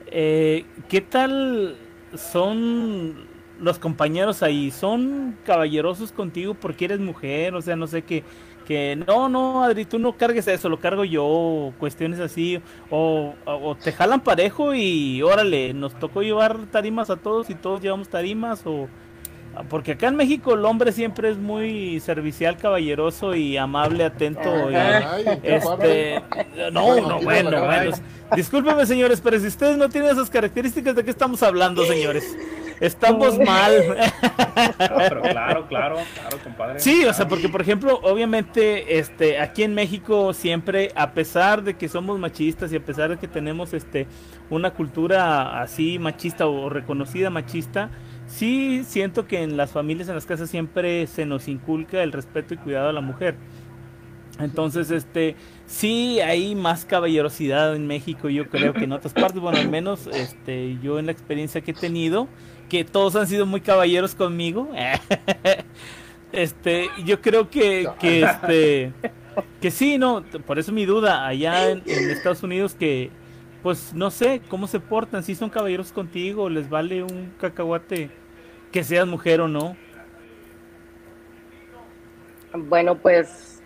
eh, ¿qué tal son los compañeros ahí? ¿Son caballerosos contigo porque eres mujer? O sea, no sé qué. Que no, no, Adri, tú no cargues eso, lo cargo yo, cuestiones así, o, o te jalan parejo y órale, nos tocó llevar tarimas a todos y todos llevamos tarimas, o Porque acá en México el hombre siempre es muy servicial, caballeroso y amable, atento. y- Ay, ¿en qué este, no, no, bueno, bueno. Discúlpeme, señores, pero si ustedes no tienen esas características, ¿de qué estamos hablando, señores? Estamos mal. Pero claro, claro, claro, compadre. Sí, o sea, porque por ejemplo, obviamente, este, aquí en México siempre, a pesar de que somos machistas y a pesar de que tenemos, este, una cultura así machista o reconocida machista, sí siento que en las familias, en las casas siempre se nos inculca el respeto y cuidado a la mujer. Entonces, este, sí hay más caballerosidad en México, yo creo que en otras partes, bueno, al menos, este, yo en la experiencia que he tenido, que todos han sido muy caballeros conmigo, este, yo creo que, que este, que sí, no, por eso mi duda, allá en, en Estados Unidos que, pues, no sé, cómo se portan, si son caballeros contigo, les vale un cacahuate que seas mujer o no. Bueno, pues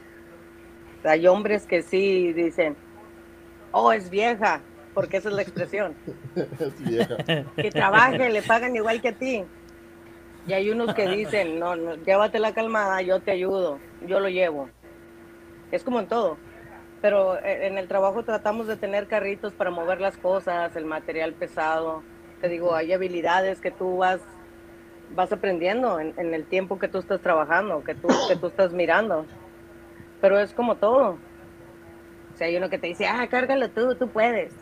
hay hombres que sí dicen, oh, es vieja, porque esa es la expresión. Es vieja. Que trabaje, le pagan igual que a ti. Y hay unos que dicen, no, no, llévatela calmada, yo te ayudo, yo lo llevo. Es como en todo. Pero eh, en el trabajo tratamos de tener carritos para mover las cosas, el material pesado. Te digo, hay habilidades que tú vas, vas aprendiendo en, en el tiempo que tú estás trabajando, que tú, que tú estás mirando. Pero es como todo. O sea, hay uno que te dice, ah, cárgalo tú, tú puedes.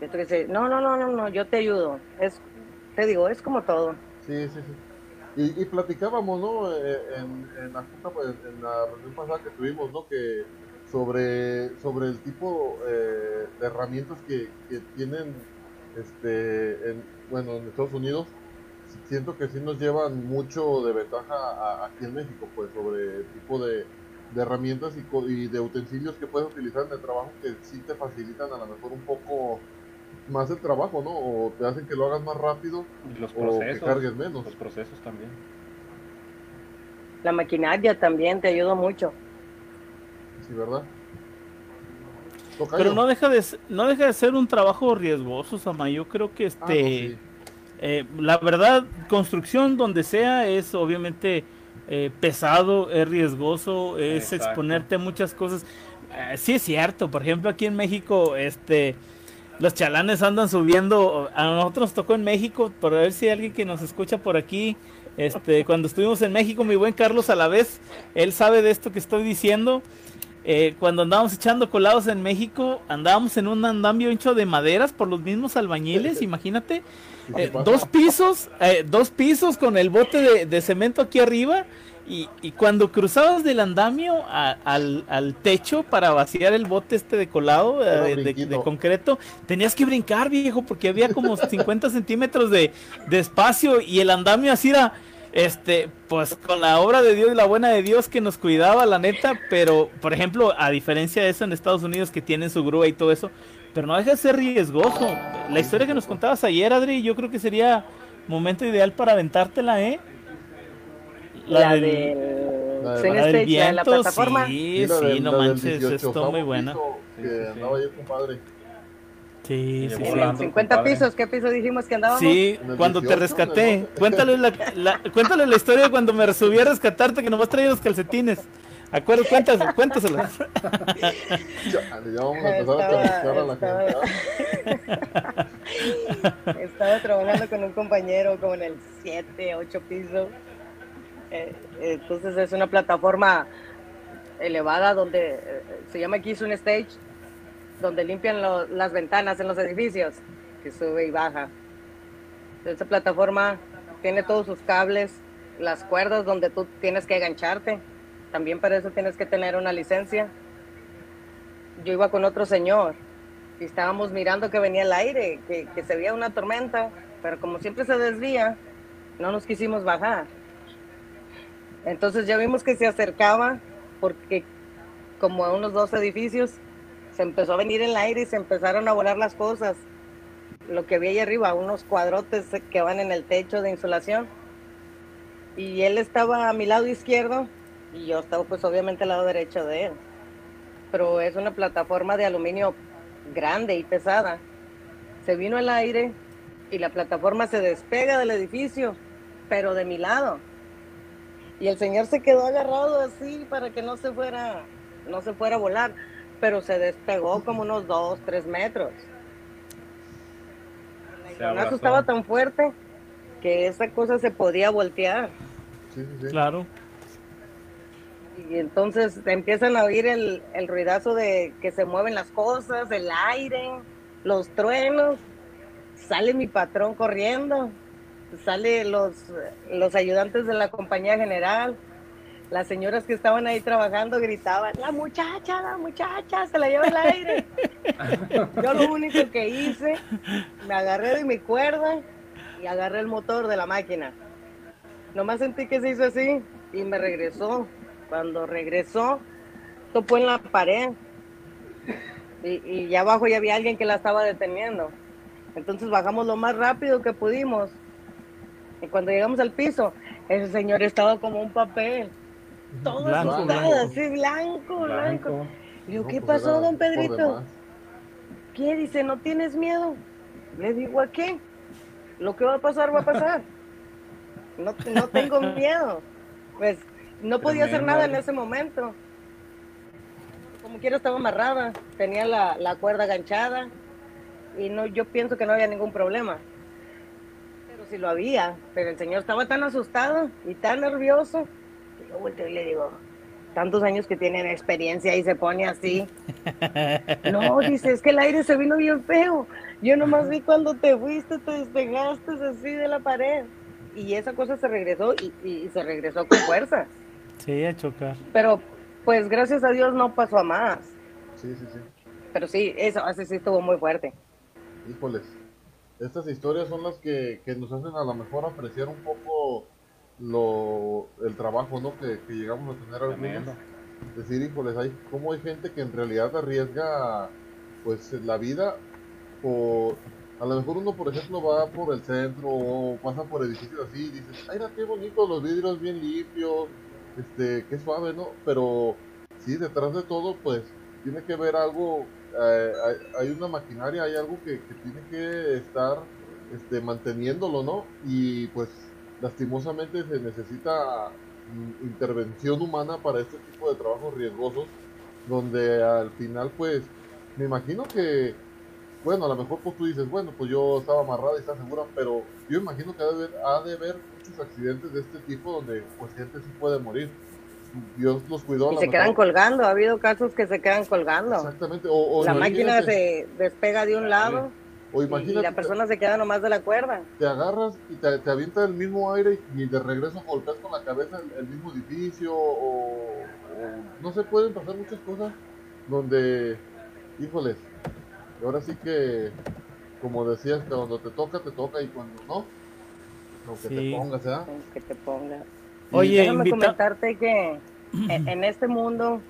Y otro que dice, no, no, no, no, no, yo te ayudo. Es, te digo, es como todo. Sí, sí, sí. Y, y platicábamos, ¿no? Eh, En, en la junta, pues, en la reunión pasada que tuvimos, ¿no? Que sobre, sobre el tipo eh, de herramientas que, que tienen, este, en, bueno, en Estados Unidos, siento que sí nos llevan mucho de ventaja a- aquí en México, pues, sobre el tipo de, de herramientas y, co- y de utensilios que puedes utilizar en el trabajo que sí te facilitan a lo mejor un poco más el trabajo, ¿no? O te hacen que lo hagas más rápido Y los o que cargues menos. Los procesos también. La maquinaria también te ayuda mucho. Sí, ¿verdad? Tocayo. Pero no deja de no deja de ser un trabajo riesgoso, Sama. Yo creo que Ah, este no, sí. eh, la verdad, construcción donde sea es obviamente eh, pesado, es riesgoso, es Exacto. exponerte a muchas cosas. Eh, sí es cierto, por ejemplo, aquí en México, este los chalanes andan subiendo, a nosotros nos tocó en México, por ver si hay alguien que nos escucha por aquí, este, cuando estuvimos en México, mi buen Carlos a la vez, él sabe de esto que estoy diciendo. Eh, cuando andábamos echando colados en México, andábamos en un andamio hecho de maderas por los mismos albañiles, imagínate. Eh, dos pisos, eh, dos pisos con el bote de, de cemento aquí arriba. Y, y cuando cruzabas del andamio a- al, al techo para vaciar el bote este de colado eh, de concreto, tenías que brincar, viejo, porque había como 50 centímetros de, de espacio y el andamio así era, este, pues con la obra de Dios y la buena de Dios que nos cuidaba, la neta, pero, por ejemplo, a diferencia de eso en Estados Unidos que tienen su grúa y todo eso, pero no deja de ser riesgoso. La historia que nos contabas ayer, Adri, yo creo que sería momento ideal para aventártela, ¿eh? La, del- del la de- Cine la del la de la viento, plataforma. sí, sí, no manches, 18º estuvo muy buena. Que Sí, sí, sí. andaba ahí, compadre. Sí, sí, sí. volando. 50 compadre. pisos, ¿qué piso dijimos que andábamos? Sí, ¿En el cuando te 18, rescaté. en el doce? Cuéntale la, la- cuéntale la historia de cuando me subí a rescatarte que nomás traía los calcetines. Acuerdo, cuéntasela, cuéntasela. Ya, ya vamos a empezar a camisar a la estaba- gente. Estaba trabajando con un compañero como en el 7, 8 piso. Eh, entonces es una plataforma elevada donde eh, se llama aquí es un stage, donde limpian las ventanas en los edificios, que sube y baja. Esa plataforma tiene todos sus cables, las cuerdas donde tú tienes que engancharte. También para eso tienes que tener una licencia. Yo iba con otro señor y estábamos mirando que venía el aire, que, que se veía una tormenta, pero como siempre se desvía, no nos quisimos bajar. Entonces ya vimos que se acercaba porque como a unos dos edificios se empezó a venir el aire y se empezaron a volar las cosas. Lo que vi ahí arriba, unos cuadrotes que van en el techo de insulación. Y él estaba a mi lado izquierdo y yo estaba pues obviamente al lado derecho de él. Pero es una plataforma de aluminio grande y pesada. Se vino el aire y la plataforma se despega del edificio pero de mi lado. Y el señor se quedó agarrado así para que no se fuera, no se fuera a volar, pero se despegó como unos dos, tres metros. El estaba tan fuerte que esa cosa se podía voltear. Sí, sí, sí. Claro. Y entonces empiezan a oír el, el ruidazo de que se mueven las cosas, el aire, los truenos. Sale mi patrón corriendo, sale los, los ayudantes de la compañía general, las señoras que estaban ahí trabajando gritaban, la muchacha, la muchacha, se la lleva el aire. Yo lo único que hice, me agarré de mi cuerda y agarré el motor de la máquina. Nomás sentí que se hizo así y me regresó. Cuando regresó, topó en la pared y, y ya abajo ya había alguien que la estaba deteniendo. Entonces bajamos lo más rápido que pudimos. Y cuando llegamos al piso, ese señor estaba como un papel. Todo Blanco, asustado, blanco. así blanco, blanco. Blanco. Y yo, No, ¿qué pues pasó, era don Pedrito? ¿Qué? Dice, ¿no tienes miedo? Le digo, ¿a qué? Lo que va a pasar, va a pasar. No, no tengo miedo. Pues no podía hacer nada en Ale. ese momento. Como quiera estaba amarrada, tenía la, la cuerda aganchada y no, yo pienso que no había ningún problema. Pero sí lo había, pero el señor estaba tan asustado y tan nervioso. Yo volteo y le digo, tantos años que tienen experiencia y se pone así. No, dice, es que el aire se vino bien feo. Yo nomás vi cuando te fuiste, te despegaste así de la pared. Y esa cosa se regresó y, y se regresó con fuerza. Sí, a chocar. Pero pues gracias a Dios no pasó a más. Sí, sí, sí. Pero sí, eso así sí estuvo muy fuerte. Híjoles, estas historias son las que, que nos hacen a lo mejor apreciar un poco lo, el trabajo ¿no? que, que llegamos a tener algunos. Decir, híjoles, hay, cómo hay gente que en realidad arriesga pues la vida por... A lo mejor uno, por ejemplo, va por el centro o pasa por edificios así y dices, ay, mira qué bonito, los vidrios bien limpios, este, qué suave, ¿no? Pero sí, detrás de todo, pues, tiene que ver algo, eh, hay, hay una maquinaria, hay algo que, que tiene que estar este, manteniéndolo, ¿no? Y pues, lastimosamente se necesita mm, intervención humana para este tipo de trabajos riesgosos, donde al final, pues, me imagino que, bueno, a lo mejor pues tú dices, bueno, pues yo estaba amarrada y está segura, pero yo imagino que ha de, haber, ha de haber muchos accidentes de este tipo donde pues gente sí puede morir. Dios los cuidó. Y se quedan colgando, ha habido casos que se quedan colgando. Exactamente. O, o La máquina se despega de un lado o y imagínate, la persona se queda nomás de la cuerda. te agarras y te, te avienta el mismo aire y de regreso golpeas con la cabeza el, el mismo edificio o, o no se pueden pasar muchas cosas donde, híjoles, ahora sí que, como decías, que cuando te toca, te toca y cuando no, aunque Sí. te pongas, ¿verdad? Que te ponga. Oye, Déjame invita... comentarte que en en este mundo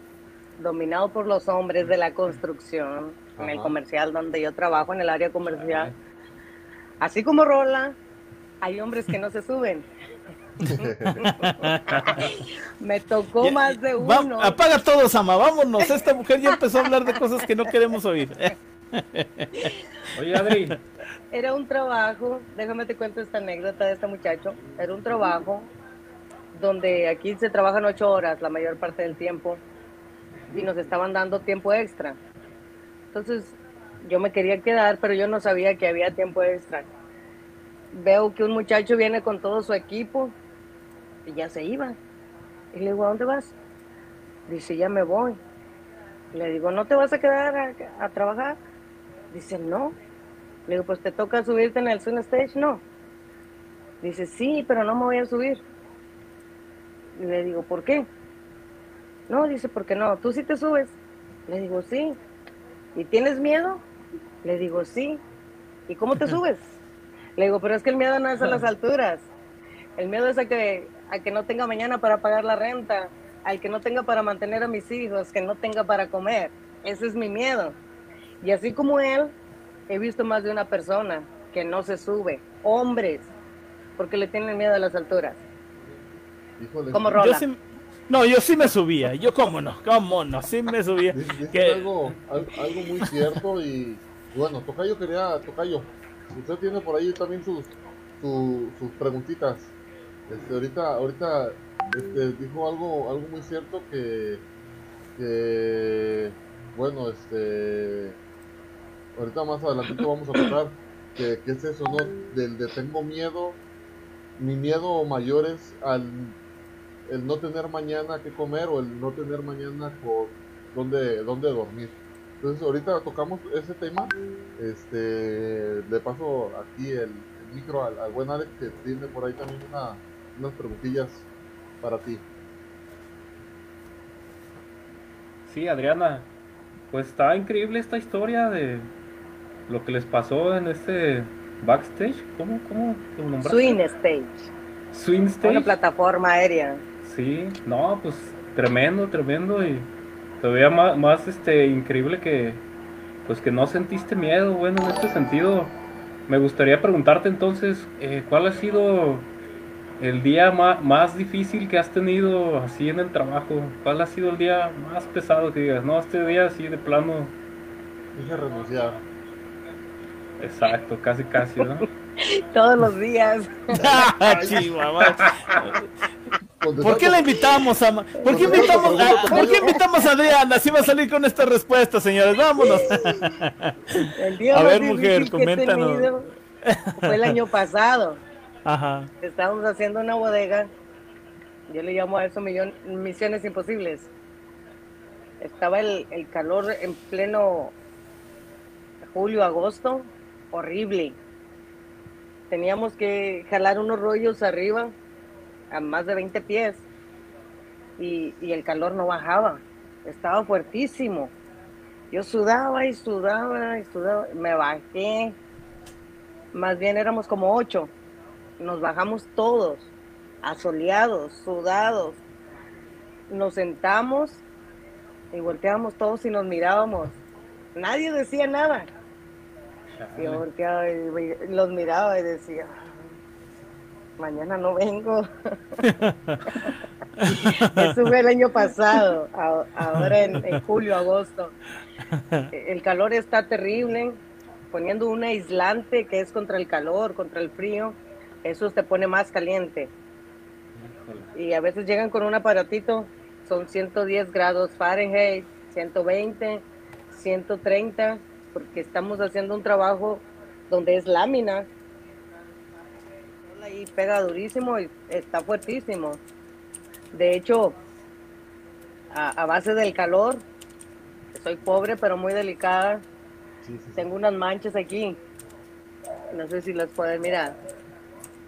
dominado por los hombres de la construcción, en el comercial donde yo trabajo, en el área comercial, así como Rola, hay hombres que no se suben. Me tocó Ya- más de Va- uno. apaga todo, Sama, vámonos. Esta mujer ya empezó a hablar de cosas que no queremos oír. Oye, Adri, Era un trabajo, déjame te cuento esta anécdota de este muchacho. Era un trabajo donde aquí se trabajan ocho horas la mayor parte del tiempo y nos estaban dando tiempo extra. Entonces yo me quería quedar, pero yo no sabía que había tiempo extra. Veo que un muchacho viene con todo su equipo y ya se iba. Y le digo, ¿a dónde vas? Dice, ya me voy. Le digo, ¿no te vas a quedar a, trabajar? Dice, no. Le digo, pues te toca subirte en el Sun Stage, no. Dice, sí, pero no me voy a subir. Y le digo, ¿por qué? No, dice, porque no, tú sí te subes. Le digo, sí. ¿Y tienes miedo? Le digo, sí. ¿Y cómo te subes? Le digo, pero es que el miedo no es a las alturas. El miedo es a que, a que no tenga mañana para pagar la renta, al que no tenga para mantener a mis hijos, que no tenga para comer. Ese es mi miedo. Y así como él, he visto más de una persona que no se sube, hombres, porque le tienen miedo a las alturas. Híjole. Como Yo Rola. No, yo sí me subía. Yo, cómo no, cómo no, sí me subía. Que- algo, al- algo muy cierto y bueno, Tocayo quería, Tocayo, usted tiene por ahí también sus, su- sus preguntitas. Este, ahorita, ahorita este, dijo algo, algo muy cierto que, que, bueno, este, ahorita más adelante vamos a tocar que, que es eso, ¿no? Del de tengo miedo, mi miedo mayor es al el no tener mañana que comer o el no tener mañana por dónde, dónde dormir. Entonces ahorita tocamos ese tema, este, le paso aquí el, el micro al, al buen Alex que tiene por ahí también una, unas preguntillas para ti. Sí, Adriana, pues está increíble esta historia de lo que les pasó en este backstage. ¿Cómo, cómo lo nombraste? Swing Stage, Swing una stage. plataforma aérea. Sí, no, pues tremendo, tremendo y todavía más, más este increíble que pues que no sentiste miedo, bueno, en este sentido me gustaría preguntarte entonces, eh, ¿cuál ha sido el día ma- más, difícil que has tenido así en el trabajo? ¿Cuál ha sido el día más pesado que digas? No, este día así de plano, Dije renunciar. exacto, casi casi, ¿no? Todos los días. Chihuahua. ¿Por qué la invitamos a ¿Por qué invitamos a, ¿por qué invitamos a Adriana? Así va a salir con esta respuesta, señores. Vámonos. El día A ver, mujer, difícil que he coméntanos. Fue el año pasado. Ajá. Estábamos haciendo una bodega. Yo le llamo a eso millón, misiones imposibles. Estaba el, el calor en pleno julio, agosto, horrible. Teníamos que jalar unos rollos arriba a más de 20 pies y, y el calor no bajaba. Estaba fuertísimo. Yo sudaba y sudaba y sudaba. Me bajé. Más bien éramos como ocho. Nos bajamos todos, asoleados, sudados. Nos sentamos y volteábamos todos y nos mirábamos. Nadie decía nada. Yo volteaba y los miraba y decía, mañana no vengo. Eso fue el año pasado, ahora en, en julio, agosto. El calor está terrible, poniendo un aislante que es contra el calor, contra el frío, eso te pone más caliente. Y a veces llegan con un aparatito, son 110 grados Fahrenheit, 120, 130, porque estamos haciendo un trabajo donde es lámina. Y pega durísimo y está fuertísimo. De hecho, a, a base del calor, soy pobre pero muy delicada. Sí, sí, sí. Tengo unas manchas aquí. No sé si las pueden mirar.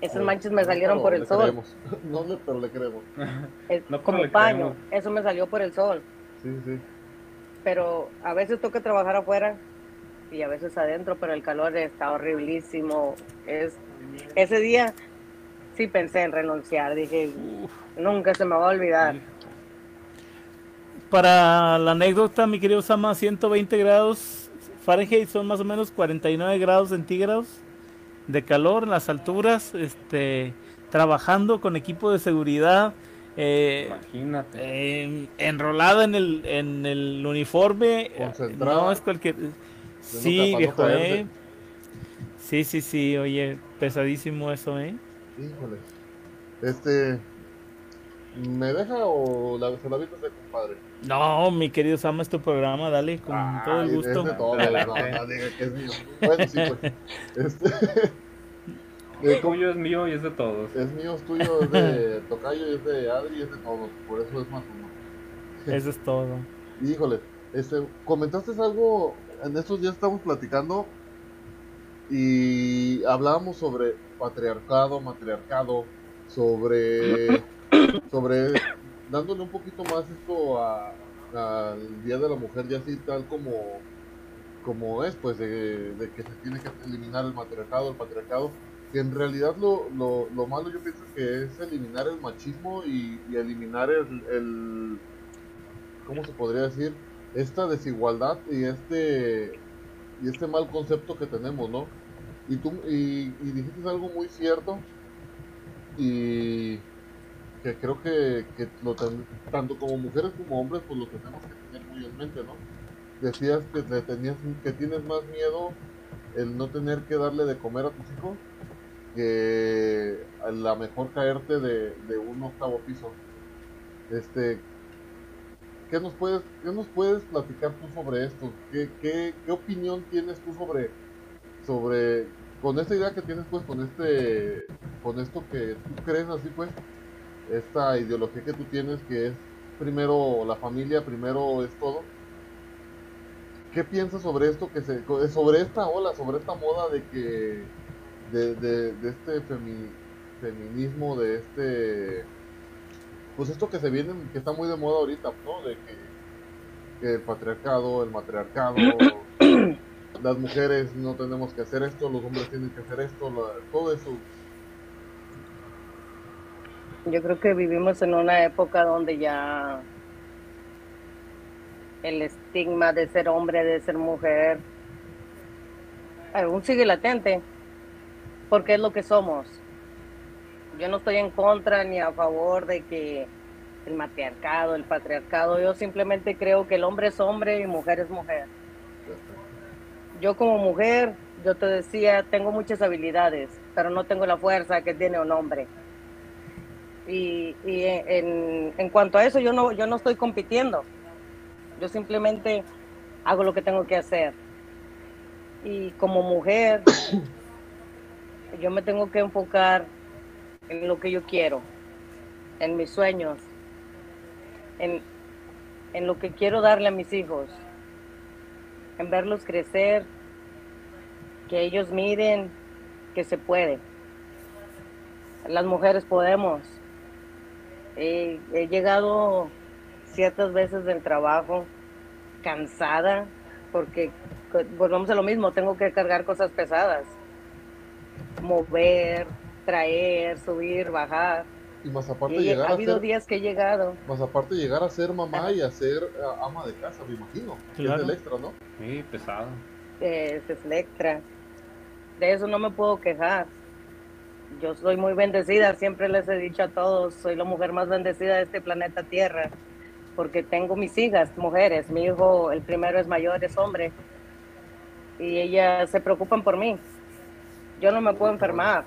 Esas Sí. manchas me No, salieron pero por el le sol. creemos. No, pero le creemos. Es No, pero como le paño. creemos. Eso me salió por el sol. Sí, sí. Pero a veces toca trabajar afuera y a veces adentro, pero el calor está horriblísimo. Es, ese día sí pensé en renunciar. Dije, nunca se me va a olvidar. Para la anécdota, mi querido Sama, 120 grados Fahrenheit son más o menos 49 grados centígrados de calor en las alturas, este, trabajando con equipo de seguridad, eh, Imagínate. eh, enrolada en el, en el uniforme. No es cualquier. Sí, viejo, eh. Sí, sí, sí, oye, pesadísimo eso, eh. Híjole. Este. ¿Me deja o la, se la avientas de compadre? No, mi querido Sama, es tu programa, dale, con todo el gusto. es de todo, no, no diga que es mío. Bueno, sí, pues. Este. El eh, ¿cómo- tuyo es mío y es de todos. es mío, es tuyo, es de Tocayo, es de Adri, es de todos. Por eso es más uno. Eso es todo. Híjole, este, comentaste algo, en estos días estamos platicando y hablábamos sobre patriarcado, matriarcado, sobre, sobre dándole un poquito más esto al Día de la Mujer, ya así tal como, como es, pues de, que se tiene que eliminar el matriarcado, el patriarcado, que en realidad lo, lo, lo malo yo pienso que es eliminar el machismo y, y eliminar el, el ¿cómo se podría decir? Esta desigualdad y este y este mal concepto que tenemos, ¿no? Y tú y, y dijiste algo muy cierto y que creo que, que tanto como mujeres como hombres pues lo tenemos que tener muy en mente, ¿no? Decías que tenías que tienes más miedo el no tener que darle de comer a tus hijos que la mejor caerte de, de un octavo piso. Este, ¿qué nos puedes, qué nos puedes platicar tú sobre esto? ¿Qué, qué, qué opinión tienes tú sobre, sobre, con esta idea que tienes pues, con este, con esto que tú crees así pues, esta ideología que tú tienes que es primero la familia, primero es todo? ¿Qué piensas sobre esto que se, sobre esta ola, sobre esta moda de que, de, de, de este femi- feminismo, de este pues esto que se viene, que está muy de moda ahorita, ¿no? De que, que el patriarcado, el matriarcado, las mujeres no tenemos que hacer esto, los hombres tienen que hacer esto, todo eso. Yo creo que vivimos en una época donde ya el estigma de ser hombre, de ser mujer, aún sigue latente, porque es lo que somos. Yo no estoy en contra ni a favor de que el matriarcado, el patriarcado, yo simplemente creo que el hombre es hombre y mujer es mujer. Yo como mujer, yo te decía, tengo muchas habilidades, pero no tengo la fuerza que tiene un hombre. Y, y en, en cuanto a eso, yo no, yo no estoy compitiendo. Yo simplemente hago lo que tengo que hacer. Y como mujer, yo me tengo que enfocar en lo que yo quiero, en mis sueños, en, en lo que quiero darle a mis hijos, en verlos crecer, que ellos miren que se puede. Las mujeres podemos. He, he llegado ciertas veces del trabajo cansada porque volvemos a lo mismo, tengo que cargar cosas pesadas, mover, traer, subir, bajar. Y más aparte Y llegar ha a habido ser, días que he llegado. más aparte llegar a ser mamá y a ser eh, ama de casa, me imagino. Claro. Es el extra, ¿no? Sí, pesado. eh, es Electra. De eso no me puedo quejar. Yo soy muy bendecida, siempre les he dicho a todos, soy la mujer más bendecida de este planeta Tierra, porque tengo mis hijas, mujeres, mi hijo, el primero es mayor, es hombre, y ellas se preocupan por mí. Yo no me puedo enfermar,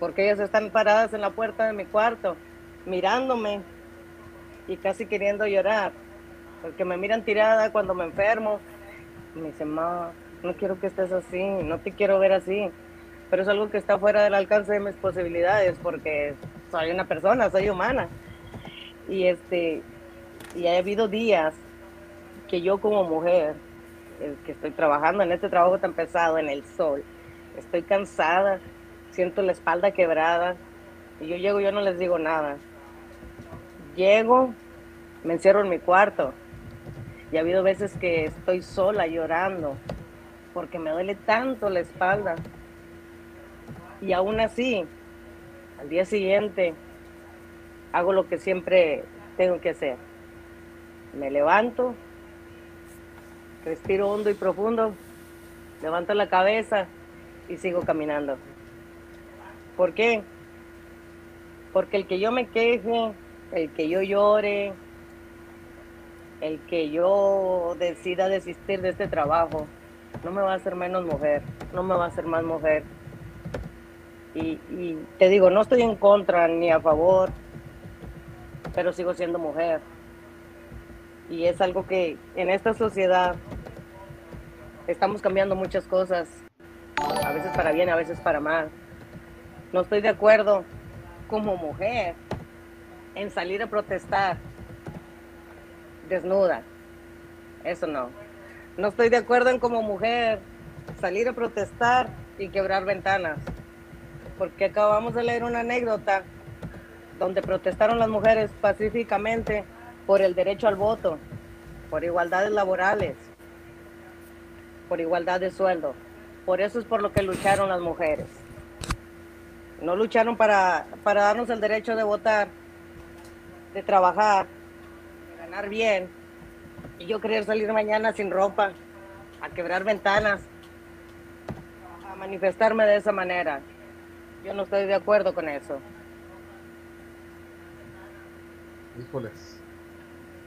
porque ellas están paradas en la puerta de mi cuarto, mirándome y casi queriendo llorar, porque me miran tirada cuando me enfermo, me dice, ma, no quiero que estés así, no te quiero ver así. Pero es algo que está fuera del alcance de mis posibilidades porque soy una persona, soy humana. Y este, y ha habido días que yo como mujer, eh, que estoy trabajando en este trabajo tan pesado, en el sol, estoy cansada, siento la espalda quebrada, y yo llego, yo no les digo nada. Llego, me encierro en mi cuarto, y ha habido veces que estoy sola llorando porque me duele tanto la espalda. Y aún así, al día siguiente, hago lo que siempre tengo que hacer. Me levanto, respiro hondo y profundo, levanto la cabeza y sigo caminando. ¿Por qué? Porque el que yo me queje, el que yo llore, el que yo decida desistir de este trabajo, no me va a hacer menos mujer, no me va a hacer más mujer. Y, y te digo, no estoy en contra ni a favor, pero sigo siendo mujer. Y es algo que en esta sociedad estamos cambiando muchas cosas, a veces para bien, a veces para mal. No estoy de acuerdo como mujer en salir a protestar desnuda. Eso no. No estoy de acuerdo en como mujer salir a protestar y quebrar ventanas. Porque acabamos de leer una anécdota donde protestaron las mujeres pacíficamente por el derecho al voto, por igualdades laborales, por igualdad de sueldo. Por eso es por lo que lucharon las mujeres. No lucharon para, para darnos el derecho de votar, de trabajar, de ganar bien, y yo querer salir mañana sin ropa, a quebrar ventanas, a manifestarme de esa manera. Yo no estoy de acuerdo con eso. Híjoles.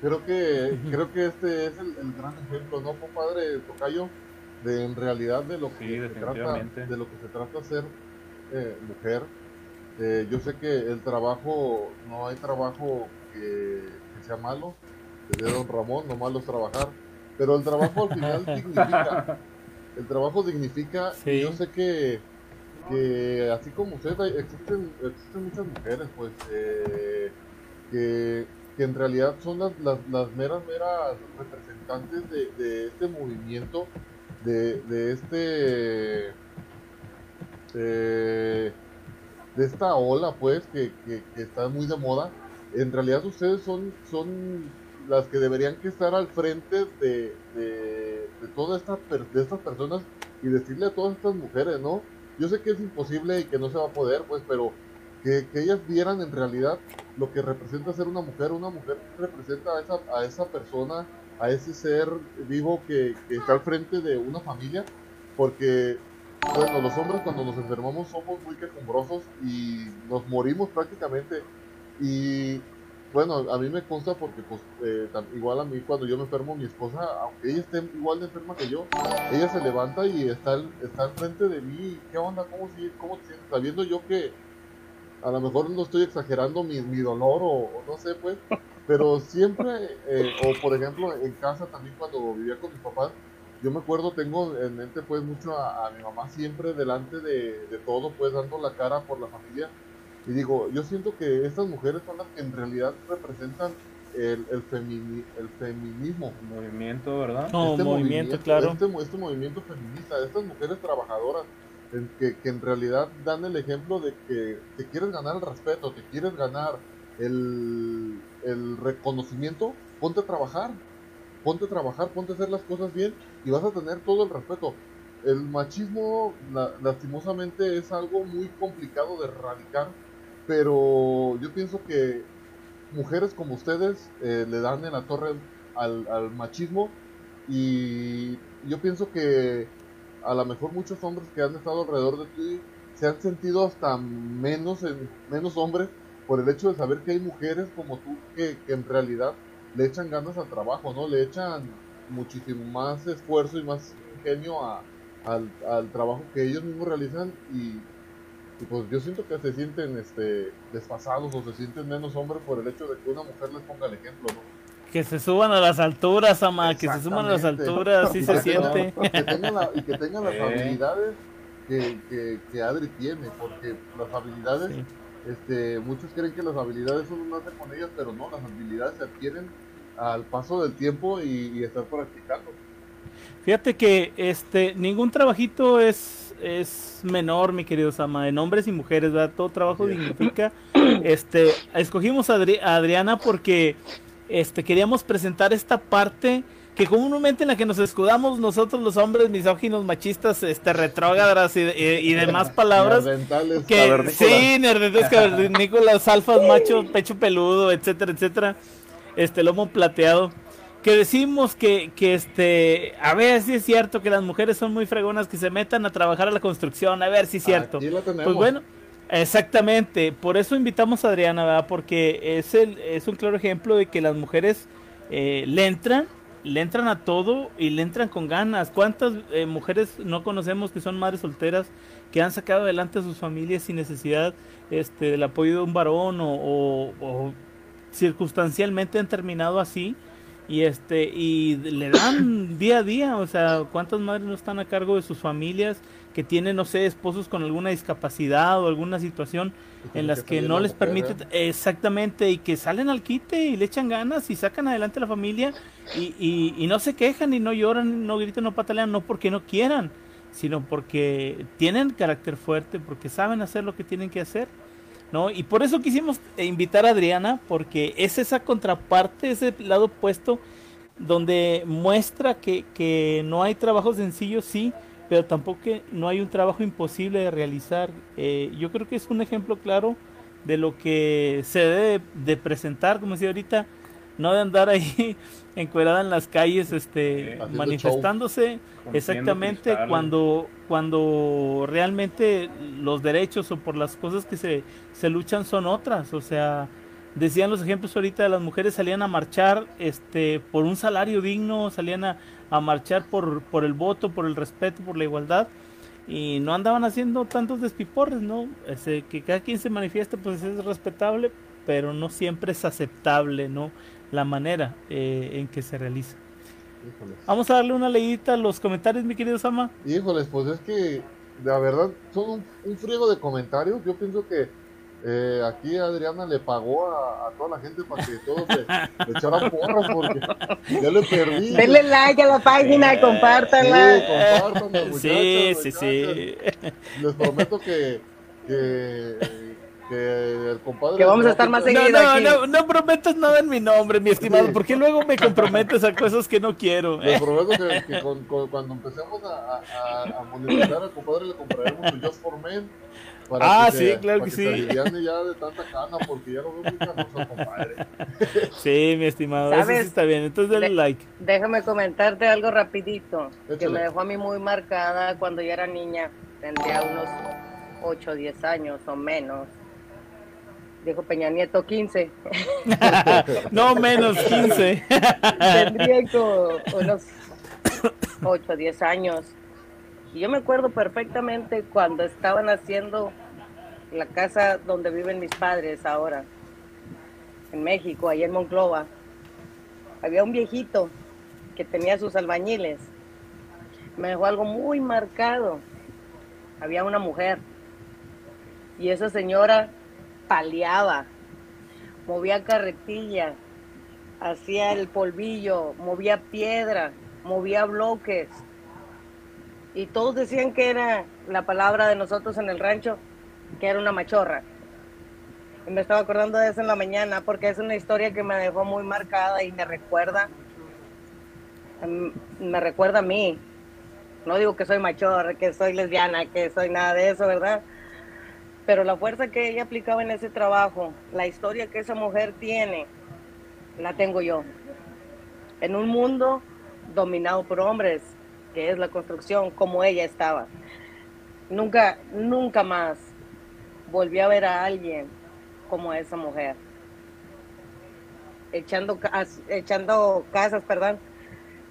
Creo que, creo que este es el, el gran ejemplo, ¿no, compadre Tocayo? De en realidad de lo que Sí, se trata, de lo que se trata hacer eh, mujer. Eh, yo sé que el trabajo, no hay trabajo que, que sea malo, desde Don Ramón, no malo es trabajar, pero el trabajo al final significa, el trabajo dignifica, Sí. y yo sé que, que así como usted, existen, existen muchas mujeres, pues, eh, que, que en realidad son las, las, las meras, meras representantes de, de este movimiento, de, de este, eh, de esta ola, pues, que, que, está muy de moda. En realidad ustedes son, son las que deberían que estar al frente de, de, todas de estas personas y decirle a todas estas mujeres, ¿no? Yo sé que es imposible y que no se va a poder, pues, pero que, que ellas vieran en realidad lo que representa ser una mujer. Una mujer representa a esa, a esa persona, a ese ser vivo que, que está al frente de una familia, porque, bueno, los hombres cuando nos enfermamos somos muy quejumbrosos y nos morimos prácticamente. Y bueno, a mí me consta porque, pues, eh, igual a mí cuando yo me enfermo, mi esposa, aunque ella esté igual de enferma que yo, ella se levanta y está, está al frente de mí. ¿Qué onda? ¿Cómo, cómo te sientes? Sabiendo yo que a lo mejor no estoy exagerando mi, dolor o, o no sé, pues, pero siempre, eh, o por ejemplo, en casa también cuando vivía con mis papás, yo me acuerdo, tengo en mente pues mucho a, a mi mamá siempre delante de, de todo, pues dando la cara por la familia. Y digo, yo siento que estas mujeres son las que en realidad representan el, el, femini- el feminismo. Movimiento, ¿verdad? No, Este movimiento, claro. Este, este movimiento feminista, estas mujeres trabajadoras, en que, que en realidad dan el ejemplo de que te quieres ganar el respeto, te quieres ganar el, el reconocimiento, ponte a trabajar, ponte a trabajar, ponte a hacer las cosas bien y vas a tener todo el respeto. El machismo, la- lastimosamente, es algo muy complicado de erradicar, pero yo pienso que mujeres como ustedes eh, le dan en la torre al, al machismo y yo pienso que a lo mejor muchos hombres que han estado alrededor de ti se han sentido hasta menos, en, menos hombres por el hecho de saber que hay mujeres como tú que en realidad le echan ganas al trabajo, ¿no? Le echan muchísimo más esfuerzo y más ingenio a- al, al trabajo que ellos mismos realizan y, y pues yo siento que se sienten este, desfasados o se sienten menos hombres por el hecho de que una mujer les ponga el ejemplo, ¿no? Que se suban a las alturas, ama, que se suban a las alturas, sí Y se tengan- siente. y que tengan la- y que tengan las Eh. habilidades que, que, que Adri tiene, porque las habilidades, Sí. Este, muchos creen que las habilidades uno nace con ellas, pero no, las habilidades se adquieren al paso del tiempo y, y estar practicando. Fíjate que este ningún trabajito es es menor, mi querido Sama, en hombres y mujeres, ¿verdad? Todo trabajo dignifica. Este, escogimos a, Adri- a Adriana porque este queríamos presentar esta parte que comúnmente en la que nos escudamos nosotros los hombres misóginos, machistas, este retrógradas y, y- y demás palabras que sí, nerdetes cavernícolas, alfas, machos, pecho peludo, etcétera, etcétera, este lomo plateado, que decimos que, que este, a ver si es cierto que las mujeres son muy fregonas que se metan a trabajar a la construcción, a ver si es cierto. Aquí la tenemos. Pues bueno, exactamente, por eso invitamos a Adriana, ¿verdad? Porque es el, es un claro ejemplo de que las mujeres eh, le entran, le entran a todo y le entran con ganas. ¿Cuántas eh, mujeres no conocemos que son madres solteras que han sacado adelante a sus familias sin necesidad este, del apoyo de un varón o, o- o circunstancialmente han terminado así? Y este y le dan día a día, o sea, ¿cuántas madres no están a cargo de sus familias que tienen, no sé, esposos con alguna discapacidad o alguna situación en las que no les permite exactamente y que salen al quite y le echan ganas y sacan adelante a la familia y, y, y no se quejan y no lloran, no gritan, no patalean, no porque no quieran, sino porque tienen carácter fuerte, porque saben hacer lo que tienen que hacer. ¿no? Y por eso quisimos invitar a Adriana, porque es esa contraparte, ese lado opuesto, donde muestra que, que no hay trabajo sencillo, sí, pero tampoco que no hay un trabajo imposible de realizar. Eh, yo creo que es un ejemplo claro de lo que se debe de presentar, como decía ahorita, no de andar ahí encuerada en las calles, este, Haciendo manifestándose. Exactamente, cristales. cuando, cuando realmente los derechos o por las cosas que se, se luchan son otras. O sea, decían los ejemplos ahorita, las mujeres salían a marchar este, por un salario digno, salían a, a marchar por, por el voto, por el respeto, por la igualdad. y no andaban haciendo tantos despiporres, ¿no? Ese, que cada quien se manifiesta, pues es respetable, pero no siempre es aceptable, ¿no? La manera eh, en que se realiza. Híjoles. Vamos a darle una leída a los comentarios, mi querido Sama. Híjoles, pues es que la verdad son un, un friego de comentarios. Yo pienso que eh, aquí Adriana le pagó a, a toda la gente para que todos le, le echaran porras porque ya le perdí. Denle like a la página, Eh, compártanla. Sí, compártanla, muchachos, sí, sí, sí. Les prometo que, que, que el compadre. Que vamos a estar más No, seguido no, aquí. no, no prometas nada en mi nombre, mi estimado, Sí. porque luego me comprometes a cosas que no quiero. Les ¿eh? prometo que, que con- con- cuando empecemos a, a, a monetizar al compadre le compraremos el Just for Men. Ah, que sí, se- claro para que sí. ya de tanta cana porque ya lo veo muy canoso, compadre. Sí, mi estimado, eso sí ¿Sabes? está bien. Entonces denle De- like. Déjame comentarte algo rapidito, que Échale. me dejó a mí muy marcada cuando yo era niña, tendría unos 8 o 10 años o menos. Dijo Peña Nieto 15. No menos 15. tendría como unos 8 o 10 años. Y yo me acuerdo perfectamente cuando estaban haciendo la casa donde viven mis padres ahora, en México, allá en Monclova. Había un viejito que tenía sus albañiles. Me dejó algo muy marcado. Había una mujer. Y esa señora paleaba, movía carretilla, hacía el polvillo, movía piedra, movía bloques. Y todos decían que era la palabra de nosotros en el rancho, que era una machorra. Y me estaba acordando de eso en la mañana porque es una historia que me dejó muy marcada y me recuerda, em, me recuerda a mí. No digo que soy machorra, que soy lesbiana, que soy nada de eso, ¿verdad? Pero la fuerza que ella aplicaba en ese trabajo, la historia que esa mujer tiene, la tengo yo. En un mundo dominado por hombres, que es la construcción, como ella estaba. Nunca, nunca más volví a ver a alguien como esa mujer. Echando, echando casas, perdón,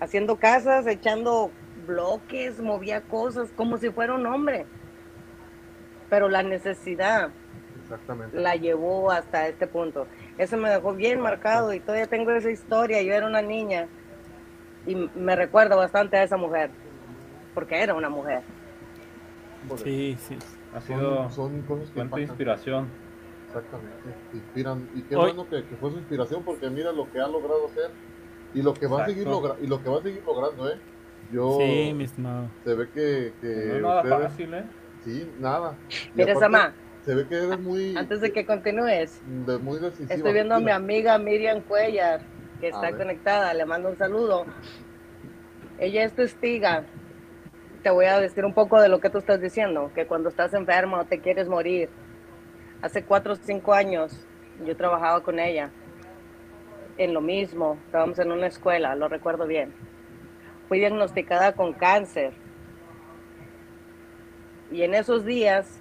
haciendo casas, echando bloques, movía cosas como si fuera un hombre. Pero la necesidad Exactamente. la llevó hasta este punto. Eso me dejó bien marcado y todavía tengo esa historia. Yo era una niña y me recuerdo bastante a esa mujer, porque era una mujer. Sí, sí. Ha son, sido son cosas que fuente de impactan. inspiración. Exactamente. Inspiran. Y qué Hoy- bueno que, que fue su inspiración porque mira lo que ha logrado hacer y lo que va a seguir logra y lo que va a seguir logrando, ¿eh? Yo Sí, mi estimado. se ve que, que No es nada ustedes- fácil, ¿eh? sí, nada. Y Mira, Sama, Se ve que eres muy antes de que continúes, de muy decisiva. estoy viendo a mi amiga Miriam Cuellar, que está conectada. Le mando un saludo. Ella es testiga. Te voy a decir un poco de lo que tú estás diciendo, que cuando estás enfermo o te quieres morir. Hace cuatro o cinco años yo trabajaba con ella en lo mismo, estábamos en una escuela, lo recuerdo bien. Fui diagnosticada con cáncer. Y en esos días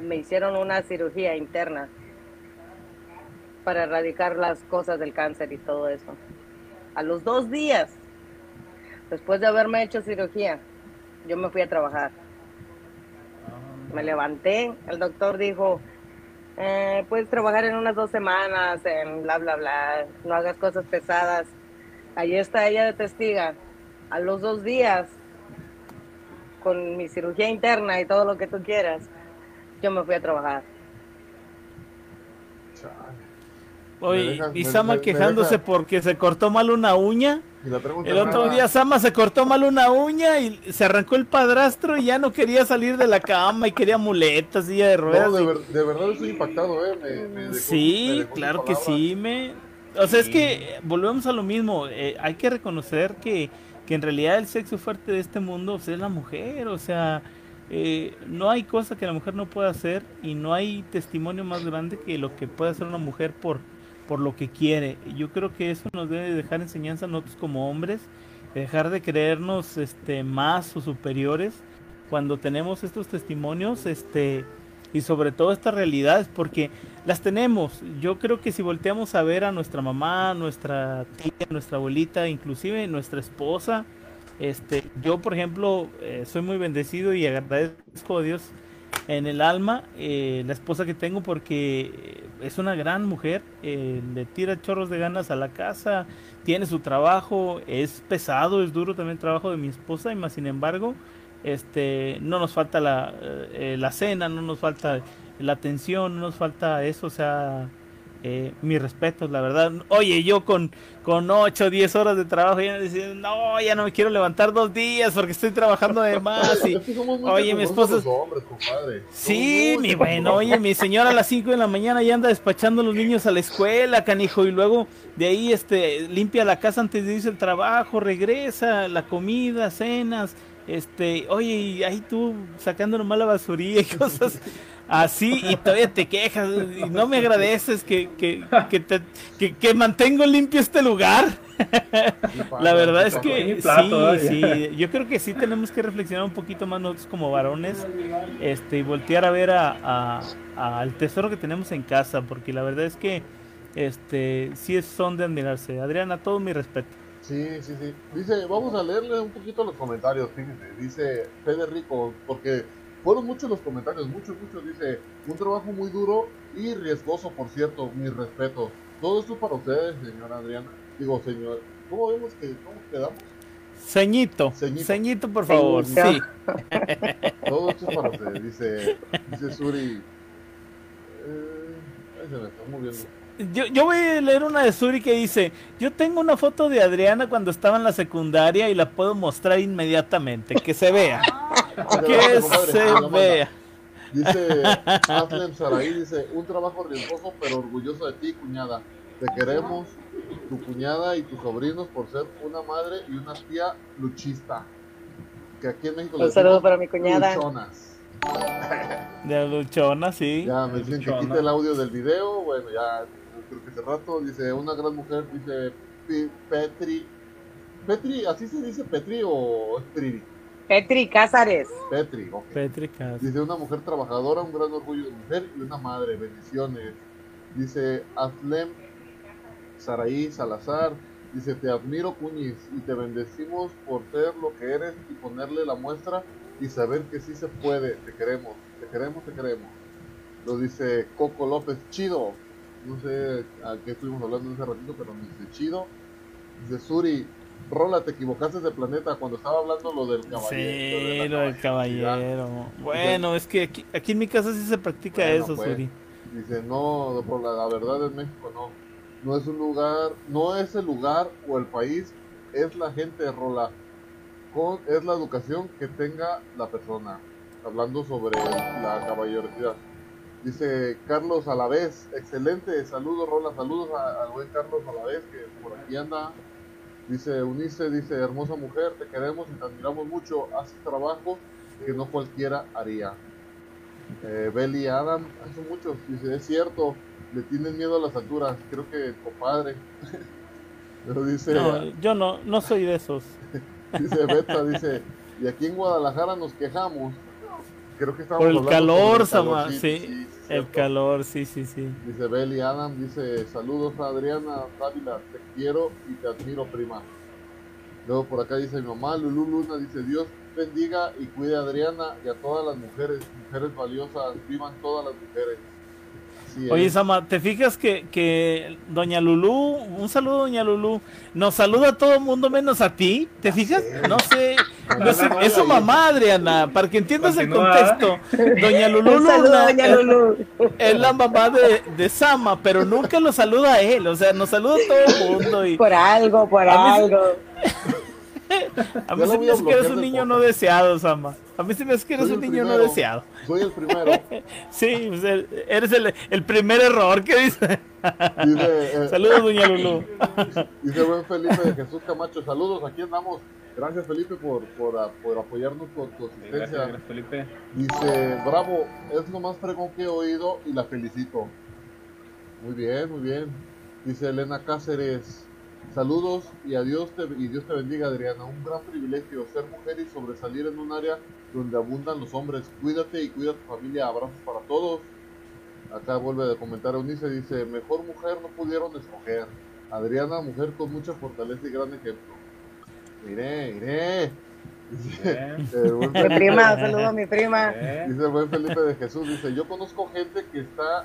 me hicieron una cirugía interna para erradicar las cosas del cáncer y todo eso. A los dos días, después de haberme hecho cirugía, yo me fui a trabajar. Me levanté, el doctor dijo, eh, puedes trabajar en unas dos semanas, en bla, bla, bla, no hagas cosas pesadas. Allí está ella de testiga. A los dos días, con mi cirugía interna y todo lo que tú quieras, yo me fui a trabajar. Oye, y Sama quejándose porque se cortó mal una uña. El otro día Sama se cortó mal una uña y se arrancó el padrastro y ya no quería salir de la cama y quería muletas, silla de ruedas. No, de, ver- de verdad estoy impactado, ¿eh? Me, me dejó- Sí, claro que sí, me... O sea, es que volvemos a lo mismo, eh, hay que reconocer que, que en realidad el sexo fuerte de este mundo pues, es la mujer, o sea, eh, no hay cosa que la mujer no pueda hacer y no hay testimonio más grande que lo que puede hacer una mujer por, por lo que quiere. Yo creo que eso nos debe dejar enseñanza a nosotros como hombres, dejar de creernos este, más o superiores cuando tenemos estos testimonios, este y sobre todo estas realidades, porque las tenemos. Yo creo que si volteamos a ver a nuestra mamá, nuestra tía, nuestra abuelita, inclusive nuestra esposa, Este, yo, por ejemplo, eh, soy muy bendecido y agradezco a Dios en el alma eh, la esposa que tengo porque es una gran mujer, eh, le tira chorros de ganas a la casa, tiene su trabajo, es pesado, es duro también el trabajo de mi esposa y más sin embargo, este, no nos falta la, eh, la cena, no nos falta la atención, no nos falta eso, o sea, eh, mis respetos, la verdad. Oye, yo con, con 8 o 10 horas de trabajo, ya decía, no, ya no me quiero levantar dos días porque estoy trabajando de más. Y, oye, mi esposa... hombres. Sí, mi bueno, oye, mi señora a las 5 de la mañana ya anda despachando a los niños a la escuela, canijo, y luego de ahí este limpia la casa antes de irse al trabajo, regresa, la comida, cenas, este, oye, y ahí tú sacando nomás la basuría y cosas así, y todavía te quejas, y no me agradeces que, que, que, te- que, que mantengo limpio este lugar. La verdad es que sí, sí, yo creo que sí tenemos que reflexionar un poquito más nosotros como varones este, y voltear a ver a, a- a- al tesoro que tenemos en casa, porque la verdad es que este, sí es- son de admirarse. Adriana, todo mi respeto. Sí, sí, sí. Dice, vamos a leerle un poquito los comentarios, fíjense. Dice Fede Rico, porque fueron muchos los comentarios, muchos, muchos. Dice, un trabajo muy duro y riesgoso, por cierto, mi respeto. Todo esto para ustedes, señora Adriana. Digo, señor, ¿cómo vemos que, cómo quedamos? Ceñito, Ceñito. ceñito, por favor. Ceñito. Sí. Todo esto es para ustedes, dice, dice Suri. Eh, ahí se me está moviendo. Yo, yo voy a leer una de Suri que dice, yo tengo una foto de Adriana cuando estaba en la secundaria y la puedo mostrar inmediatamente, que se vea, que Compadre, se vea. Dice Aslem Saraí, dice, un trabajo riesgoso pero orgulloso de ti, cuñada. Te queremos, tu cuñada y tus sobrinos por ser una madre y una tía luchista. Que aquí en México Un les saludo para mi cuñada. luchonas. De luchona, sí. Ya me dicen que quite el audio del video, bueno, ya creo que hace rato, dice, una gran mujer, dice Petri. Petri, ¿así se dice Petri o es Priri? Petri Cázares. Petri, ok. Pétrica. Dice una mujer trabajadora, un gran orgullo de mujer y una madre, bendiciones. Dice Aslem Saraí Salazar, dice te admiro Cuñiz y te bendecimos por ser lo que eres y ponerle la muestra y saber que sí se puede, te queremos, te queremos, te queremos. Lo dice Coco López, chido. No sé a qué estuvimos hablando ese ratito, pero me dice chido. Dice Suri, Rola, te equivocaste de planeta cuando estaba hablando lo del caballero. Sí, de lo del caballero. Bueno, es que aquí, aquí en mi casa sí se practica Bueno, eso, pues. Suri. Dice, no, por la, la verdad en México no. No es un lugar, no es el lugar o el país, es la gente, Rola. Con, es la educación que tenga la persona. Hablando sobre la caballerosidad. Dice Carlos Alavés, excelente, saludos Rola, saludos a- al buen Carlos Alavés que por aquí anda. Dice Unice, dice, hermosa mujer, te queremos y te admiramos mucho, haces trabajo que no cualquiera haría. Eh, Belly Adam, son muchos, dice, es cierto, le tienen miedo a las alturas, creo que compadre. Pero dice, No, yo no, no soy de esos. dice Beta, dice, y aquí en Guadalajara nos quejamos. Creo que estamos Por el calor, Sama, sí, sí, sí, El calor, sí, sí, sí. Dice Belly Adam, dice, saludos a Adriana Dávila, te quiero y te admiro, prima. Luego por acá dice mi mamá, Lulu Luna, dice, Dios bendiga y cuide a Adriana y a todas las mujeres, mujeres valiosas, vivan todas las mujeres. Así Oye, es. Sama, ¿te fijas que, que Doña Lulú, un saludo Doña Lulú, nos saluda a todo el mundo menos a ti? ¿Te fijas? No sé, no sé, es su mamá, Adriana, para que entiendas el contexto. Doña Lulú Un saludo, Luna doña es- Lulu. es la mamá de, de Sama, pero nunca lo saluda a él, o sea, nos saluda a todo el mundo y Por algo, por algo. a mí se me hace que eres un niño no deseado, Sama. A mí se me hace que eres Soy un niño no deseado. Soy el primero. Sí, pues, eres el, el primer error que dice. Dice, eh, Saludos, Doña Lulú. dice buen Felipe de Jesús Camacho, saludos, aquí andamos. Gracias Felipe por, por, a- por apoyarnos con tu Gracias, asistencia. gracias, Felipe. Dice, bravo, es lo más fregón que he oído y la felicito. Muy bien, muy bien. Dice Elena Cáceres, saludos y adiós te, y Dios te bendiga Adriana. Un gran privilegio ser mujer y sobresalir en un área donde abundan los hombres. Cuídate y cuida a tu familia. Abrazos para todos. Acá vuelve a comentar Eunice, dice, mejor mujer no pudieron escoger. Adriana, mujer con mucha fortaleza y gran ejemplo. Miré, miré. Dice, Eh, Mi prima, saludo a mi prima. eh. Dice el buen Felipe de Jesús, dice, yo conozco gente que está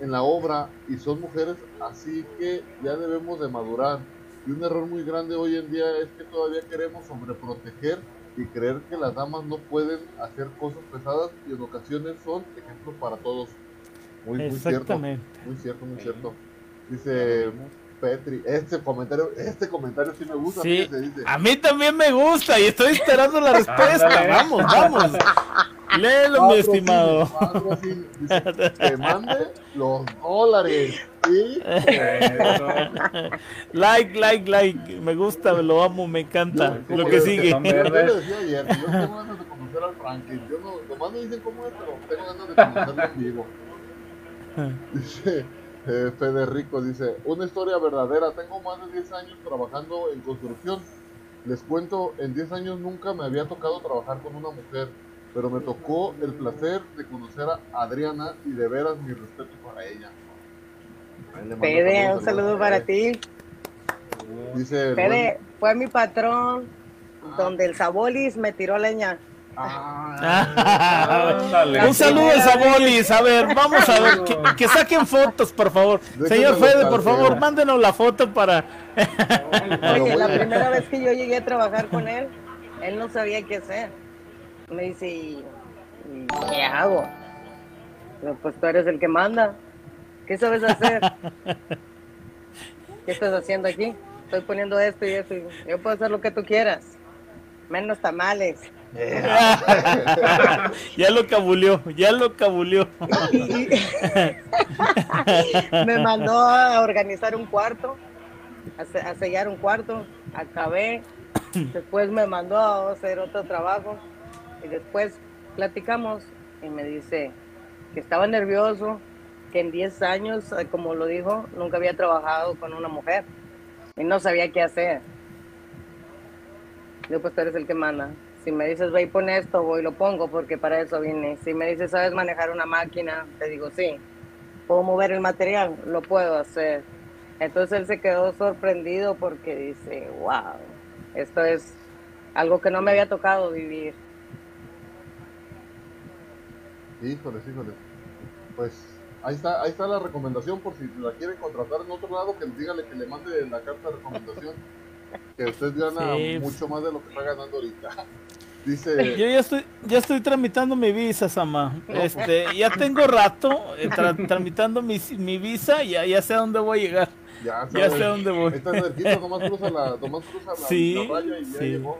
en la obra y son mujeres, así que ya debemos de madurar. Y un error muy grande hoy en día es que todavía queremos sobreproteger y creer que las damas no pueden hacer cosas pesadas y en ocasiones son ejemplos para todos. Muy, muy cierto. Exactamente. Muy cierto, muy cierto. Dice Petri, este comentario, este comentario sí me gusta. Sí, fíjese, dice, a mí también me gusta y estoy esperando la respuesta. Vamos, vamos. Léelo, mi "Patrocinio, estimado. patrocinio". Dice, que mande los dólares. ¿sí? Like, like, like. Me gusta, lo amo, me encanta. Yo- Lo que yo- sigue. Yo verdes. le decía ayer, yo tengo ganas de conocer al Franklin. Yo no, nomás me dicen cómo es, pero tengo ganas de conocerlo en vivo. Dice eh, Federico, dice, una historia verdadera. Tengo más de 10 años trabajando en construcción. Les cuento, en 10 años nunca me había tocado trabajar con una mujer, pero me tocó el placer de conocer a Adriana y de veras mi respeto para ella. Saludos, un saludo para ti. Dice, el Fede, fue mi patrón donde el Sabolis me tiró leña. Ah. Un saludo a Sabolis. A ver, vamos a ver. Que, que saquen fotos, por favor. Señor Fede, por favor, mándenos la foto para. Oye, la primera vez que yo llegué a trabajar con él, él no sabía qué hacer. Me dice, ¿y, qué hago? Pues tú eres el que manda. ¿Qué sabes hacer? ¿Qué estás haciendo aquí? Estoy poniendo esto y esto. y Yo puedo hacer lo que tú quieras. Menos tamales. ya lo cabuleó, ya lo cabuleó. Me mandó a organizar un cuarto, a sellar un cuarto, acabé, después me mandó a hacer otro trabajo y después platicamos y me dice que estaba nervioso, que en 10 años, eh, como lo dijo, nunca había trabajado con una mujer y no sabía qué hacer. Yo pues tú eres el que manda. Si me dices, ve y pon esto, voy y lo pongo porque para eso vine. Si me dices, ¿sabes manejar una máquina? Te digo, sí. ¿Puedo mover el material? Lo puedo hacer. Entonces él se quedó sorprendido porque dice, wow, esto es algo que no me había tocado vivir. Híjoles, híjoles. Pues ahí está, ahí está la recomendación por si la quieren contratar en otro lado, que dígale que le mande la carta de recomendación. Que usted gana Sí. mucho más de lo que está ganando ahorita. Dice, Yo ya estoy, ya estoy tramitando mi visa, Sama. Este, ya tengo rato eh, tra- tramitando mi, mi visa y ya, ya sé a dónde voy a llegar. ya, Ya sé a dónde voy. está cerquita, nomás cruza la, nomás cruza la, Sí, la raya y ya sí. llegó.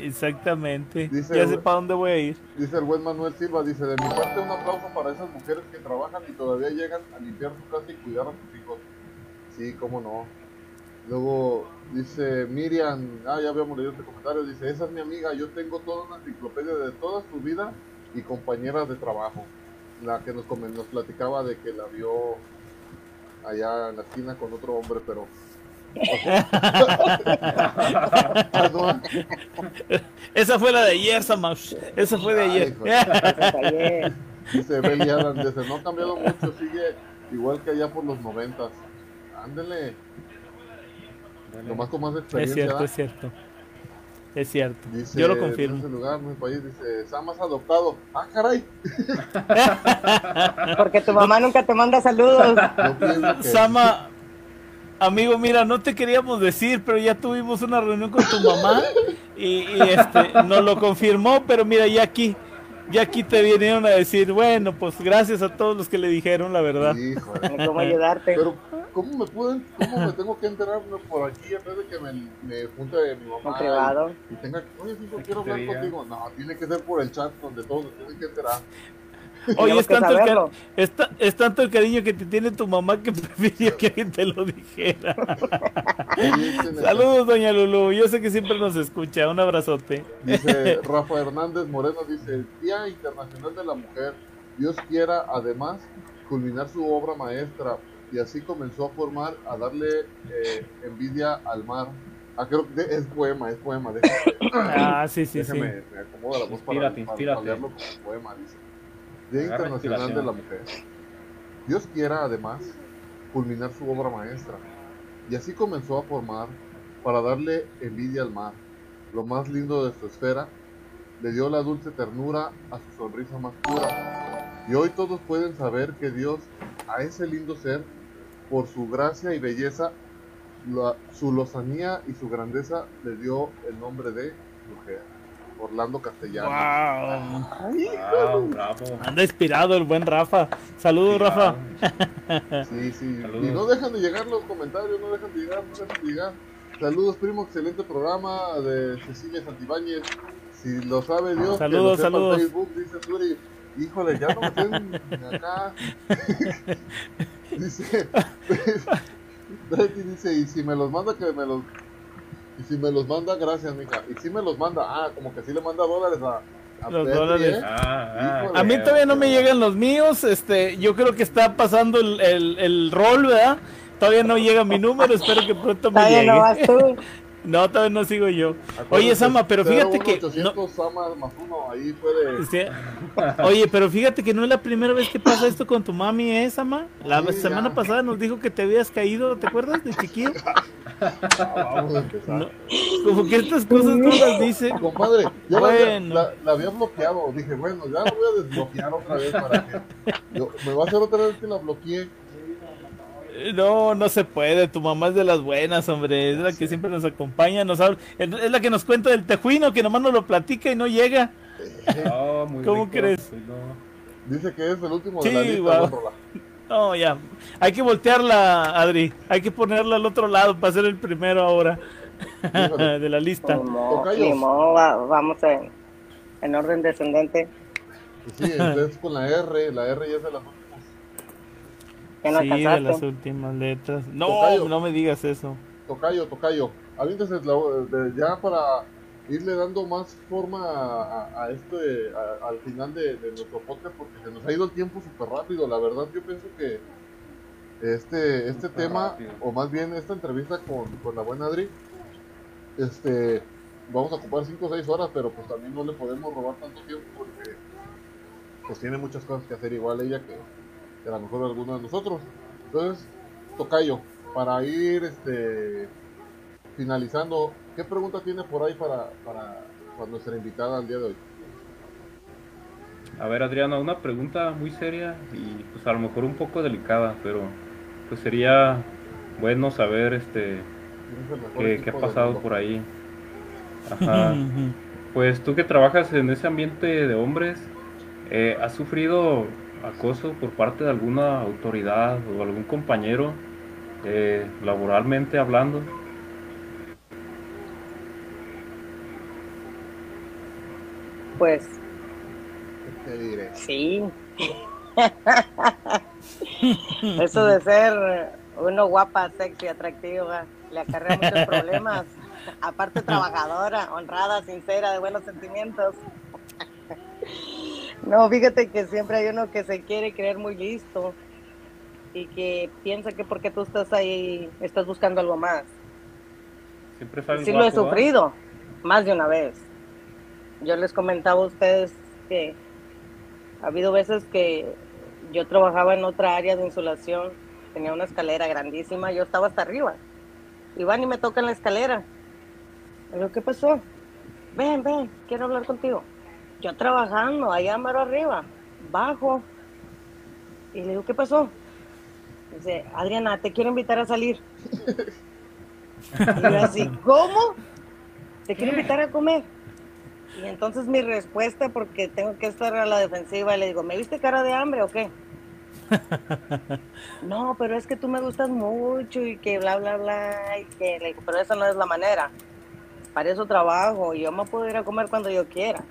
Exactamente. Dice- ya sé para dónde voy a ir. Dice el buen Manuel Silva, dice, de mi parte un aplauso para esas mujeres que trabajan y todavía llegan a limpiar su casa y cuidar a sus hijos. Sí, cómo no. Luego dice Miriam, ah, ya habíamos leído este comentario, dice, esa es mi amiga, yo tengo toda una enciclopedia de toda su vida y compañeras de trabajo. La que nos, nos platicaba de que la vio allá en la esquina con otro hombre, pero... Esa fue la de ayer, Sama. Esa fue ayer. de- Ayer. Dice Belly Adam, dice, no ha cambiado mucho, sigue igual que allá por los noventas. Ándele, nomás con más es cierto, ¿verdad? es cierto. Es cierto. Dice, Yo lo En confirmo. ese lugar, mi país, dice, Samas adoptado. Ah, caray. Porque tu mamá nunca te manda saludos. Que... Sama, amigo, mira, no te queríamos decir, pero ya tuvimos una reunión con tu mamá y, y, este, nos lo confirmó, pero mira, ya aquí, ya aquí te vinieron a decir, bueno, pues gracias a todos los que le dijeron la verdad. Híjole. ¿Cómo ayudarte? Pero, ¿cómo me pueden, cómo me tengo que enterarme por aquí en vez de que me, me junte mi mamá? Privado. Y, y tenga que, oye, hijo, quiero hablar contigo. No, tiene que ser por el chat donde todos se tienen que enterar. Oye, es tanto, el cari- saberlo. es ta- es tanto el cariño que te tiene tu mamá que prefirió que alguien te lo dijera. Saludos, doña Lulu. Yo sé que siempre nos escucha. Un abrazote. Dice Rafa Hernández Moreno, dice, Día Internacional de la Mujer, Dios quiera además culminar su obra maestra y así comenzó a formar, a darle eh, envidia al mar. Ah, creo que es poema, es poema. Déjame, Ah, sí, sí, sí. déjame me acomodo la voz para, Inspírate, para- inspírate. para leerlo como poema, dice. Día Internacional de la. Mujer. Dios quiera además culminar su obra maestra y así comenzó a formar para darle envidia al mar lo más lindo de su esfera, le dio la dulce ternura a su sonrisa más pura. Y hoy todos pueden saber que Dios a ese lindo ser, por su gracia y belleza, la- su lozanía y su grandeza, le dio el nombre de mujer. Orlando Castellano. Wow. Ay, Wow, bravo. Anda inspirado el buen Rafa. Saludos, Rafa. Sí, sí. Saludos. Y no dejan de llegar los comentarios, no dejan de llegar, no dejan de llegar. Saludos, primo, excelente programa de Cecilia Santibáñez. Si lo sabe Dios, Saludos, que lo sepa en saludos. Facebook, dice Suri. Híjole, ya no me tienen acá. dice, Betty dice, y si me los manda, que me los... Y si me los manda, gracias, mija. Y si me los manda, ah, como que sí le manda dólares a... a Los Petri, dólares. ¿eh? Ah, ah, Híjole. A mí todavía no me llegan los míos. Este, yo creo que está pasando el, el, el rol, ¿verdad? Todavía no llega mi número. Espero que pronto me Todavía llegue. no vas tú. No, todavía no sigo yo. Oye, Sama, pero fíjate que. 01800 Sama más uno, ahí puede... Sí. Oye, pero fíjate que no es la primera vez que pasa esto con tu mami, ¿eh, Sama? La Sí, semana ya. pasada nos dijo que te habías caído, ¿te acuerdas de chiquillo? Ah, vamos a empezar. No, como que estas cosas no las dice. Compadre, yo la, había, Bueno. la- la había bloqueado. Dije, bueno, ya la voy a desbloquear otra vez para que. yo- me va a hacer otra vez que la bloqueé. No, no se puede. Tu mamá es de las buenas, hombre. Es la que siempre nos acompaña, nos habla. Es es la que nos cuenta del tejuino, que nomás nos lo platica y no llega. Oh, muy ¿Cómo rico. crees? Pues no. Dice que es el último Sí, de la lista. No, ya. Hay que voltearla, Adri. Hay que ponerla al otro lado para ser el primero ahora Híjole. de la lista. Tocayos. ni modo, va- vamos en, en orden descendente. Sí, entonces con la R, la R ya es de últimas. Que no Sí, de las últimas letras. No, Tocayo. no me digas eso. Tocayo, tocayo. Aviéntese ya para irle dando más forma a, a- a este, a- al final de, de nuestro podcast, porque se nos ha ido el tiempo súper rápido. La verdad, yo pienso que este, este tema, rápido. o más bien esta entrevista con, con la buena Adri, este, vamos a ocupar 5 o 6 horas, pero pues también no le podemos robar tanto tiempo porque pues tiene muchas cosas que hacer igual ella que, que a lo mejor alguno de nosotros. Entonces, Tocayo, para ir este finalizando, ¿qué pregunta tiene por ahí para, para, para nuestra invitada al día de hoy? A ver, Adriana, una pregunta muy seria y pues a lo mejor un poco delicada, pero pues sería bueno saber este ¿Quién es el mejor qué, qué ha pasado por ahí. Ajá. Pues tú que trabajas en ese ambiente de hombres, eh, ¿has sufrido acoso por parte de alguna autoridad o algún compañero eh, laboralmente hablando? Pues ¿Qué te diré? sí. Eso de ser uno guapa, sexy, atractiva, le acarrea muchos problemas. Aparte trabajadora, honrada, sincera, de buenos sentimientos. No, fíjate que siempre hay uno que se quiere creer muy listo y que piensa que porque tú estás ahí estás buscando algo más. Siempre Sí lo he sufrido, más de una vez. Yo les comentaba a ustedes que ha habido veces que yo trabajaba en otra área de insulación, tenía una escalera grandísima, yo estaba hasta arriba. Y van y me tocan la escalera. Le digo, ¿qué pasó? Ven, ven, quiero hablar contigo. Yo trabajando, allá mero arriba, bajo. Y le digo, ¿qué pasó? Dice, Adriana, te quiero invitar a salir. Y yo así, ¿cómo? ¿Te quiero invitar a comer? Y entonces mi respuesta, porque tengo que estar a la defensiva, le digo, ¿me viste cara de hambre o qué? no, pero es que tú me gustas mucho y que bla, bla, bla. Y que le digo, pero esa no es la manera. Para eso trabajo y yo me puedo ir a comer cuando yo quiera.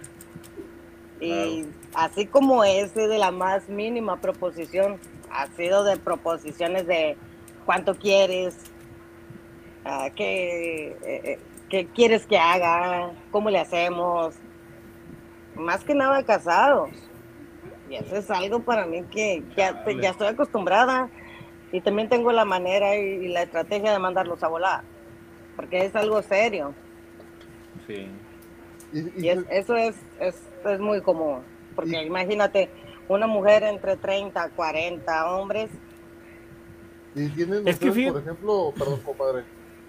Y así como ese de la más mínima proposición, ha sido de proposiciones de cuánto quieres, ah, qué, eh, eh, qué quieres que haga, cómo le hacemos. Más que nada casados. Y eso es algo para mí que ya, te- ya estoy acostumbrada. Y también tengo la manera y, y la estrategia de mandarlos a volar. Porque es algo serio. Sí. Y, y Y es- eso es, es, es muy común. Porque Y- imagínate, una mujer entre 30, 40 hombres. y tienen Es que ustedes, fíjate- por ejemplo, perdón, compadre,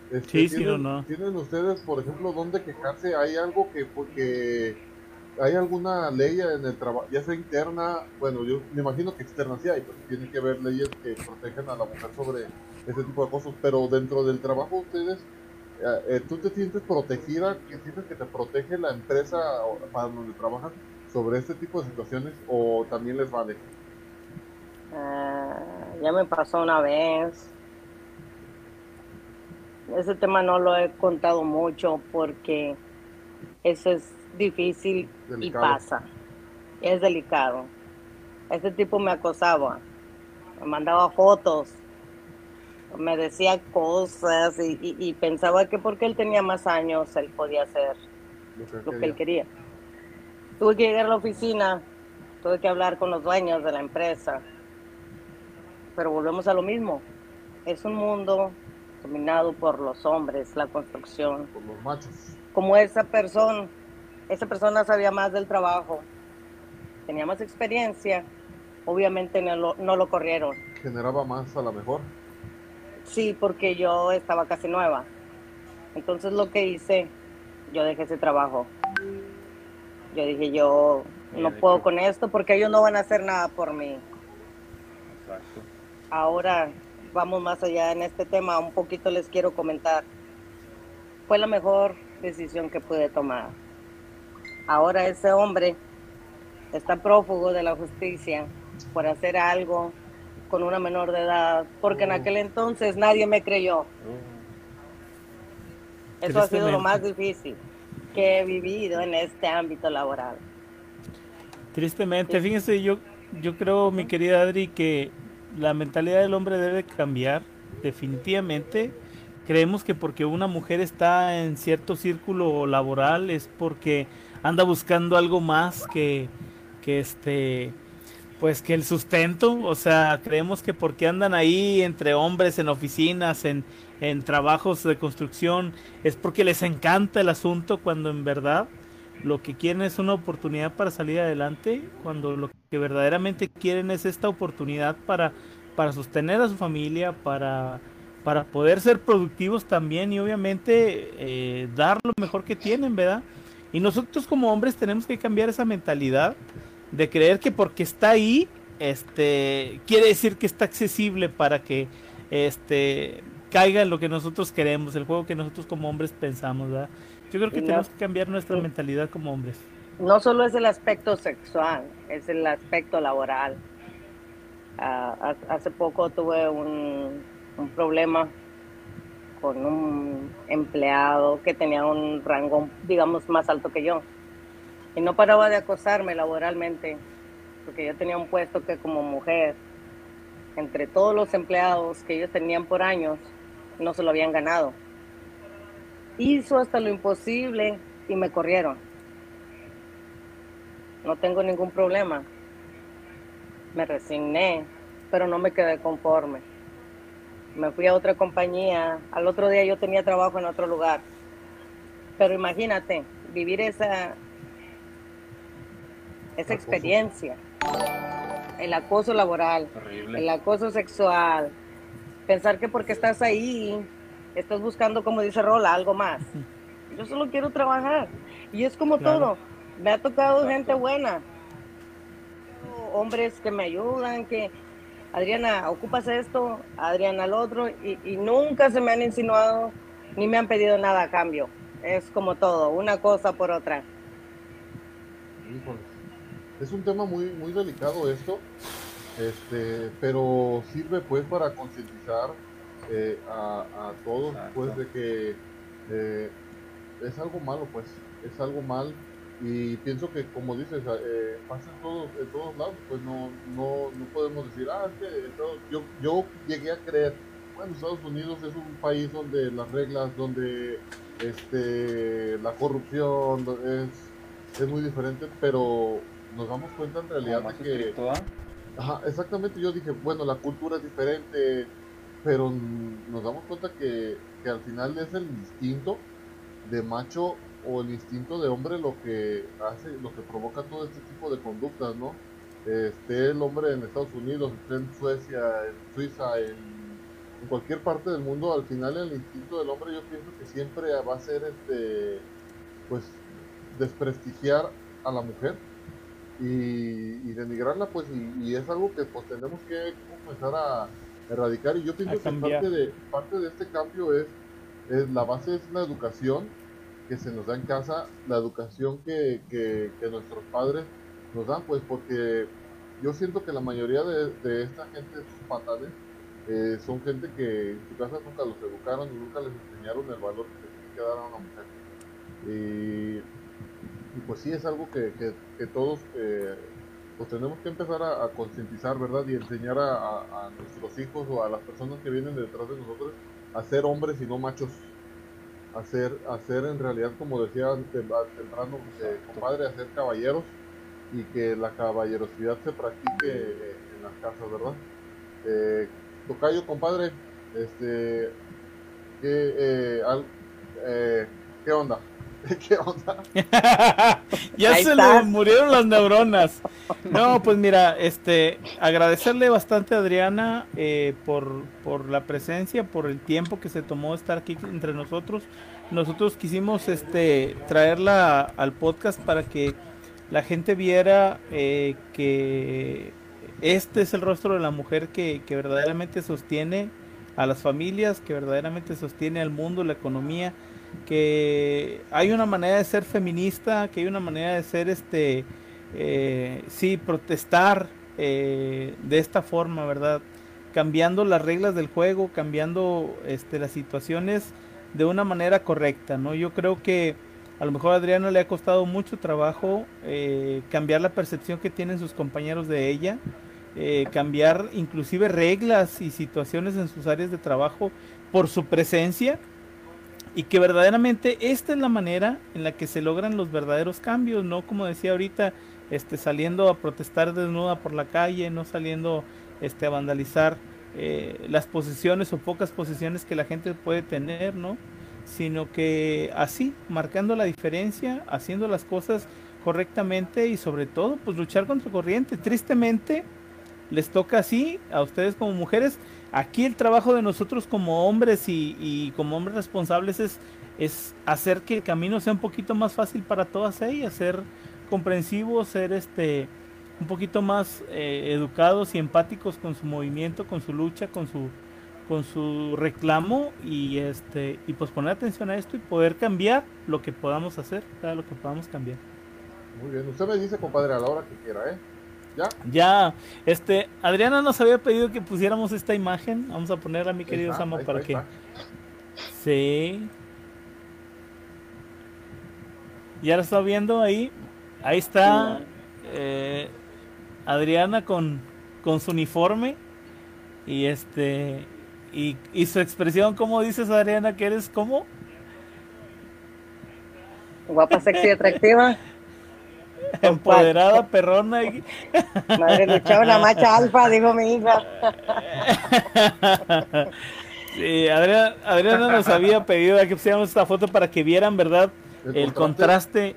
Este, Sí, sí, ¿tienen, no, no. ¿Tienen ustedes, por ejemplo, dónde quejarse? ¿Hay algo que, porque hay alguna ley en el trabajo, ya sea interna, bueno, yo me imagino que externa sí hay, pero tiene que haber leyes que protegen a la mujer sobre ese tipo de cosas, pero dentro del trabajo ustedes, eh, eh, ¿tú te sientes protegida? ¿Que ¿Sientes que te protege la empresa para donde trabajas sobre este tipo de situaciones o también les vale? Ah, ya me pasó una vez. Ese tema no lo he contado mucho porque eso es difícil Delicado. y pasa. Es delicado. Ese tipo me acosaba, me mandaba fotos, me decía cosas y, y- y pensaba que porque él tenía más años él podía hacer Lo que lo él quería. Tuve que llegar a la oficina, tuve que hablar con los dueños de la empresa, pero volvemos a lo mismo. Es un mundo dominado por los hombres, la construcción. Por los machos. Como esa persona, esa persona sabía más del trabajo, tenía más experiencia, obviamente no lo, no lo corrieron. Generaba más a la mejor. Sí, porque yo estaba casi nueva. Entonces lo que hice, yo dejé ese trabajo. Yo dije, yo no puedo con esto porque ellos no van a hacer nada por mí. Exacto. Ahora vamos más allá en este tema, un poquito les quiero comentar. Fue la mejor decisión que pude tomar. Ahora ese hombre está prófugo de la justicia por hacer algo con una menor de edad, porque en Oh. aquel entonces nadie me creyó. Eso ha sido lo más difícil que he vivido en este ámbito laboral. Tristemente, fíjense, yo, yo creo, mi querida Adri, que la mentalidad del hombre debe cambiar, definitivamente. Creemos que porque una mujer está en cierto círculo laboral es porque anda buscando algo más que, que este, pues que el sustento. O sea, creemos que porque andan ahí entre hombres en oficinas, en, en trabajos de construcción, es porque les encanta el asunto cuando en verdad lo que quieren es una oportunidad para salir adelante, cuando lo que verdaderamente quieren es esta oportunidad para, para sostener a su familia, para, para poder ser productivos también y obviamente eh, dar lo mejor que tienen, ¿verdad? Y nosotros como hombres tenemos que cambiar esa mentalidad de creer que porque está ahí, este, quiere decir que está accesible para que este caiga en lo que nosotros queremos, el juego que nosotros como hombres pensamos, ¿verdad? Yo creo que tenemos que cambiar nuestra mentalidad como hombres. No solo es el aspecto sexual, es el aspecto laboral. Ah, ha- hace poco tuve un, un problema con un empleado que tenía un rango, digamos, más alto que yo. Y no paraba de acosarme laboralmente, porque yo tenía un puesto que como mujer, entre todos los empleados que ellos tenían por años, no se lo habían ganado. Hizo hasta lo imposible y me corrieron no tengo ningún problema. Me resigné, pero no me quedé conforme. Me fui a otra compañía. Al otro día yo tenía trabajo en otro lugar. Pero imagínate, vivir esa, esa Acoso. experiencia. El acoso laboral, el acoso sexual. Pensar que porque estás ahí, estás buscando, como dice Rola, algo más. Yo solo quiero trabajar. Y es como Claro. todo. Me ha tocado Exacto. gente buena. Hombres que me ayudan, que Adriana, ocupas esto, Adriana al otro, y, y nunca se me han insinuado ni me han pedido nada a cambio. Es como todo, una cosa por otra. Híjole. Es un tema muy, muy delicado esto, este, pero sirve pues para concientizar eh, a, a todos Exacto. pues de que eh, es algo malo pues, es algo mal y pienso que como dices, eh, pasa en todos, en todos lados, pues no, no, no podemos decir, ah, es que en todos- yo, yo llegué a creer, bueno, Estados Unidos es un país donde las reglas, donde este, la corrupción es, es muy diferente, pero nos damos cuenta en realidad de que... estricto, ¿ah? Ajá, exactamente, yo dije, bueno, la cultura es diferente, pero nos damos cuenta que, que al final es el instinto de macho o el instinto de hombre lo que hace, lo que provoca todo este tipo de conductas, ¿no? Esté el hombre en Estados Unidos, esté en Suecia, en Suiza, en, en cualquier parte del mundo, al final el instinto del hombre yo pienso que siempre va a ser este, pues, desprestigiar a la mujer y, y denigrarla, pues, y, y es algo que pues tenemos que comenzar a erradicar. Y yo pienso que parte de, parte de este cambio es, es la base es la educación que se nos da en casa, la educación que, que, que nuestros padres nos dan, pues porque yo siento que la mayoría de, de esta gente, estos patanes, eh, son gente que en su casa nunca los educaron y nunca les enseñaron el valor que tiene que dar a una mujer. Y, y pues sí, es algo que, que, que todos eh, pues tenemos que empezar a, a concientizar, ¿verdad? Y enseñar a, a- a nuestros hijos o a las personas que vienen detrás de nosotros a ser hombres y no machos. A ser, a ser en realidad, como decía tem- temprano, eh, compadre, a ser caballeros y que la caballerosidad se practique en las casas, ¿verdad? Eh, tocayo, compadre, este, ¿qué, eh, al- eh, ¿qué onda? ¿Qué onda? ya Ahí se está. le murieron las neuronas. No, pues mira, este, agradecerle bastante a Adriana eh, por, por la presencia, por el tiempo que se tomó estar aquí entre nosotros. Nosotros quisimos este, traerla al podcast para que la gente viera eh, que este es el rostro de la mujer que, que verdaderamente sostiene a las familias, que verdaderamente sostiene al mundo, la economía, que hay una manera de ser feminista, que hay una manera de ser, este, eh, sí, protestar eh, de esta forma, ¿verdad? Cambiando las reglas del juego, cambiando este, las situaciones de una manera correcta, ¿no? Yo creo que a lo mejor a Adriana le ha costado mucho trabajo eh, cambiar la percepción que tienen sus compañeros de ella, eh, cambiar inclusive reglas y situaciones en sus áreas de trabajo por su presencia y que verdaderamente esta es la manera en la que se logran los verdaderos cambios, no como decía ahorita, este saliendo a protestar desnuda por la calle, no saliendo este a vandalizar eh, las posiciones o pocas posiciones que la gente puede tener, ¿no? Sino que así, marcando la diferencia, haciendo las cosas correctamente y sobre todo, pues luchar contra corriente. Tristemente, les toca así a ustedes como mujeres. Aquí el trabajo de nosotros como hombres y, como hombres responsables es, hacer que el camino sea un poquito más fácil para todas ellas, ser comprensivos, ser este un poquito más eh, educados y empáticos con su movimiento, con su lucha, con su con su reclamo y este y pues poner atención a esto y poder cambiar lo que podamos hacer, lo que podamos cambiar. Muy bien, usted me dice, compadre, a la hora que quiera, ¿eh? ¿Ya? Ya, este, Adriana nos había pedido que pusiéramos esta imagen. Vamos a ponerla, mi querido está, Samo, para está, que. Sí. Ya la está viendo ahí. Ahí está eh, Adriana con, con su uniforme. Y este. Y, y su expresión, ¿cómo dices, Adriana? que eres como? Guapa, sexy, atractiva. Empoderada, perrona. y- Madre luchona, macha alfa, dijo mi hija. Sí, Adriana, Adriana nos había pedido que pusiéramos esta foto para que vieran, ¿verdad? El El, contraste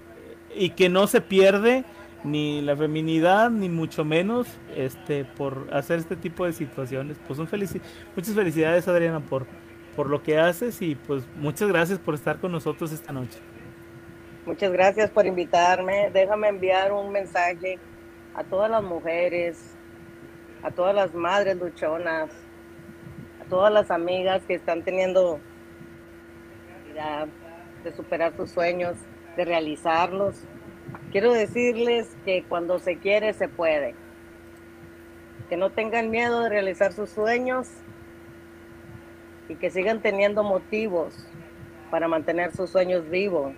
y que no se pierde ni la feminidad ni mucho menos este por hacer este tipo de situaciones. Pues un felici muchas felicidades Adriana por por lo que haces y pues muchas gracias por estar con nosotros esta noche. Muchas gracias por invitarme. Déjame enviar un mensaje a todas las mujeres, a todas las madres luchonas, a todas las amigas que están teniendo de superar sus sueños, de realizarlos. Quiero decirles que cuando se quiere, se puede. Que no tengan miedo de realizar sus sueños y que sigan teniendo motivos para mantener sus sueños vivos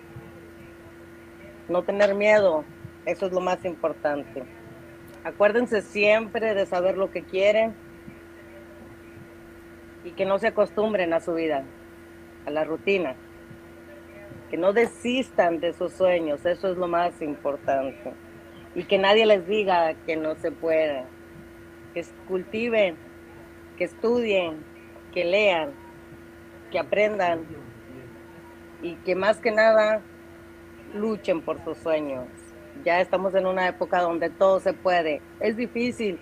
no tener miedo, eso es lo más importante. Acuérdense siempre de saber lo que quieren y que no se acostumbren a su vida, a la rutina. Que no desistan de sus sueños, eso es lo más importante. Y que nadie les diga que no se puede. Que cultiven, que estudien, que lean, que aprendan y que más que nada luchen por sus sueños. Ya estamos en una época donde todo se puede. Es difícil,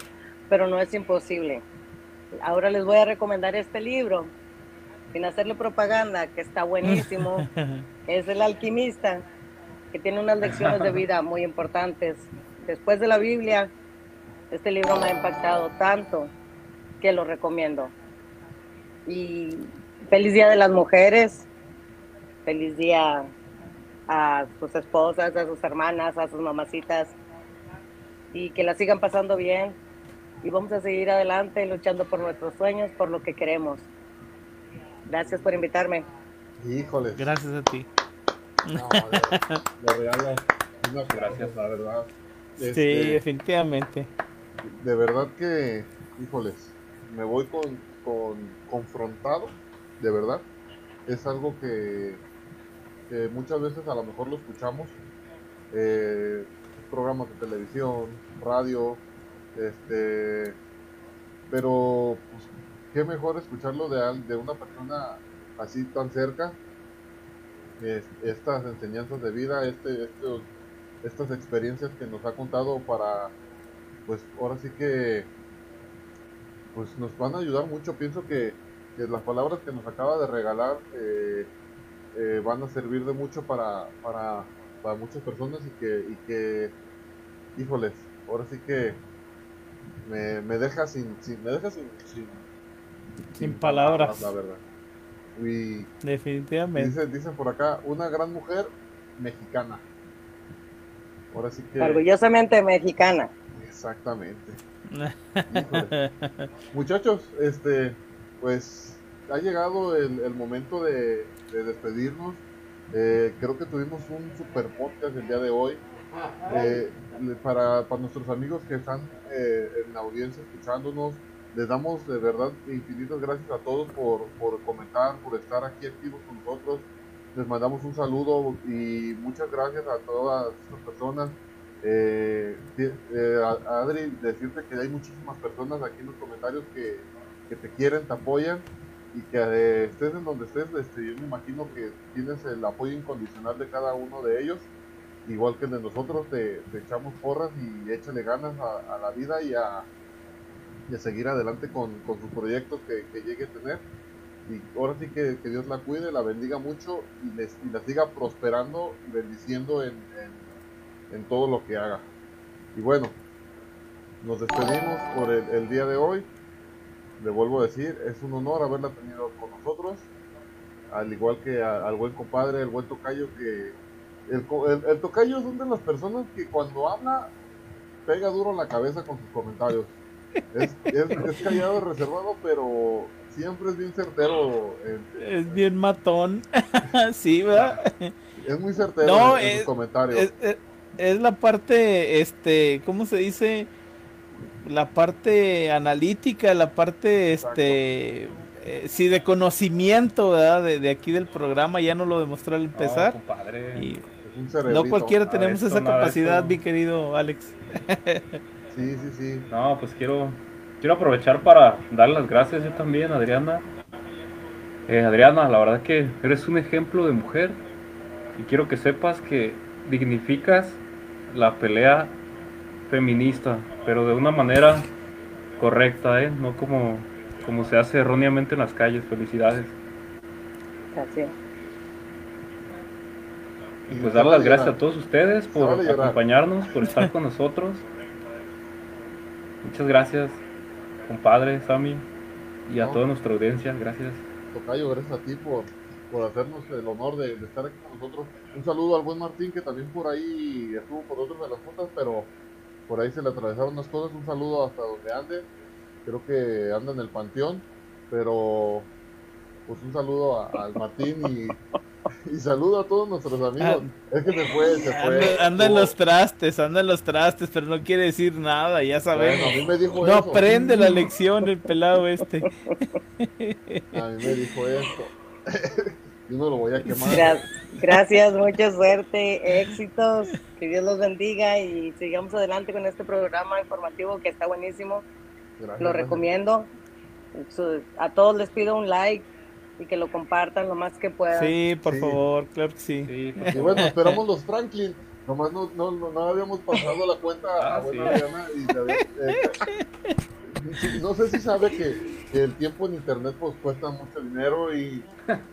pero no es imposible. ahora les voy a recomendar este libro, sin hacerle propaganda, que está buenísimo. es El alquimista, que tiene unas lecciones de vida muy importantes. Después de la Biblia, este libro me ha impactado tanto que lo recomiendo. Y feliz Día de las Mujeres, feliz día a sus esposas, a sus hermanas, a sus mamacitas y que la sigan pasando bien y vamos a seguir adelante luchando por nuestros sueños, por lo que queremos. Gracias por invitarme. Híjole. Gracias a ti. No, le, regalo unas gracias, la verdad. Sí, Este, definitivamente. de verdad que, híjoles, me voy con, con confrontado, de verdad. Es algo que, muchas veces a lo mejor lo escuchamos, eh, programas de televisión, radio, este, pero pues, qué mejor escucharlo de, de una persona así tan cerca, es- estas enseñanzas de vida, este, estos- estas experiencias que nos ha contado para, pues ahora sí que pues nos van a ayudar mucho. Pienso que, que las palabras que nos acaba de regalar eh, eh, van a servir de mucho para, para, para muchas personas y que, y que, híjoles, ahora sí que me, me deja sin, sin- me deja sin, sin, Sin palabras. la verdad. Y Definitivamente. dicen, dicen por acá, una gran mujer mexicana. Ahora sí que... Orgullosamente mexicana. Exactamente. Híjole. Muchachos, este, pues ha llegado el, momento de, de despedirnos. Eh, creo que tuvimos un super podcast el día de hoy. Eh, para, nuestros amigos que están eh, en la audiencia escuchándonos, les damos de verdad infinitas gracias a todos por, comentar, por estar aquí activos con nosotros. Les mandamos un saludo y muchas gracias a todas estas personas. Eh, eh, Adri, decirte que hay muchísimas personas aquí en los comentarios que te quieren, te apoyan y que eh, estés en donde estés, este, yo me imagino que tienes el apoyo incondicional de cada uno de ellos, igual que el de nosotros, te, echamos porras y échale ganas a, la vida y a, y seguir adelante con, con sus proyectos que, llegue a tener. Y ahora sí que, Dios la cuide, la bendiga mucho y, les, y la siga prosperando y bendiciendo en, en, todo lo que haga. Y bueno, nos despedimos por el día de hoy. Le vuelvo a decir, es un honor haberla tenido con nosotros. Al igual que a- al buen compadre, el buen tocayo que... El, el, el tocayo es una de las personas que cuando habla pega duro en la cabeza con sus comentarios. Es, es, es callado y reservado, pero siempre es bien certero. en- Es bien matón. sí, ¿verdad? es muy certero No, en, en sus comentarios. Es la parte, este, ¿cómo se dice? La parte analítica, la parte, este, eh, sí, de conocimiento, ¿verdad? De, de aquí del programa, ya nos lo demostró al No, empezar. compadre. y no cualquiera Nada tenemos esto, esa capacidad, mi querido Alex. Sí, sí, sí. No, pues quiero, quiero aprovechar para dar las gracias yo también, Adriana. Eh, Adriana, la verdad que eres un ejemplo de mujer y quiero que sepas que dignificas la pelea feminista, pero de una manera correcta, ¿eh? No como, como se hace erróneamente en las calles. Felicidades. Así. Y pues dar las gracias a todos ustedes por acompañarnos, por estar con nosotros. Muchas gracias, compadre Sammy, y a No. toda nuestra audiencia. Gracias. Tocayo, gracias a ti por, por hacernos el honor de, de estar aquí con nosotros. Un saludo al buen Martín, que también por ahí estuvo por otras de las juntas, pero por ahí se le atravesaron unas cosas. Un saludo hasta donde ande. Creo que anda en el panteón, pero pues un saludo a- al Martín y, y saludo a todos nuestros amigos. es que se fue, se fue. Anda, en los trastes, anda en los trastes, pero no quiere decir nada, ya Bueno, a sabemos. mí me dijo No eso. aprende la lección el pelado este. A mí me dijo esto. Yo no lo voy a quemar. Gra- gracias, mucha suerte, éxitos, que Dios los bendiga y sigamos adelante con este programa informativo que está buenísimo. Gracias, Lo recomiendo. A todos les pido un like y que lo compartan lo más que puedan. Sí, por Sí. favor, claro que sí. Sí, Y bueno, esperamos los Franklin. Nomás no, no, no, no habíamos pasado la cuenta a Ah, buena sí. Diana y la- eh, no sé si sabe que el tiempo en internet pues cuesta mucho dinero y,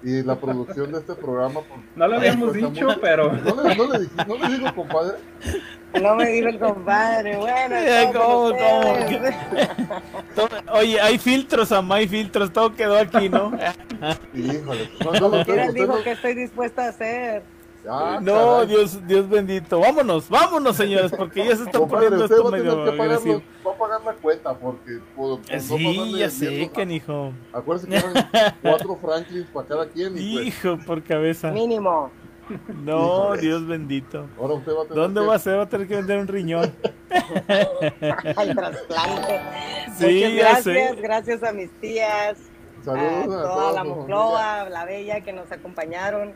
y la producción de este programa pues, No lo habíamos dicho, mucho. pero No le, no le dije- no le digo, compadre. No me dijo el compadre. Bueno, ¿cómo. Todo- Oye, hay filtros, Ama, hay filtros, todo quedó aquí, ¿no? Híjole. No, no, usted dijo no- que estoy dispuesta a hacer. Ah, No, caray. Dios, Dios bendito. Vámonos, vámonos, señores, porque ya se está poniendo esto va a tener medio que pagar, los- va a pagar la cuenta porque por, por Eh, no Sí, ya sé, canijo. Acuérdese que eran cuatro Franklins para cada quien y pues, Hijo, por cabeza. Mínimo. No, Híjole. Dios bendito. ahora usted va a tener ¿Dónde que... va a ser? Va a tener que vender un riñón. Al trasplante. Sí, Muchas ya gracias. sé. Gracias a mis tías. Saludos a a toda la su Moncloa, la Bella que nos acompañaron,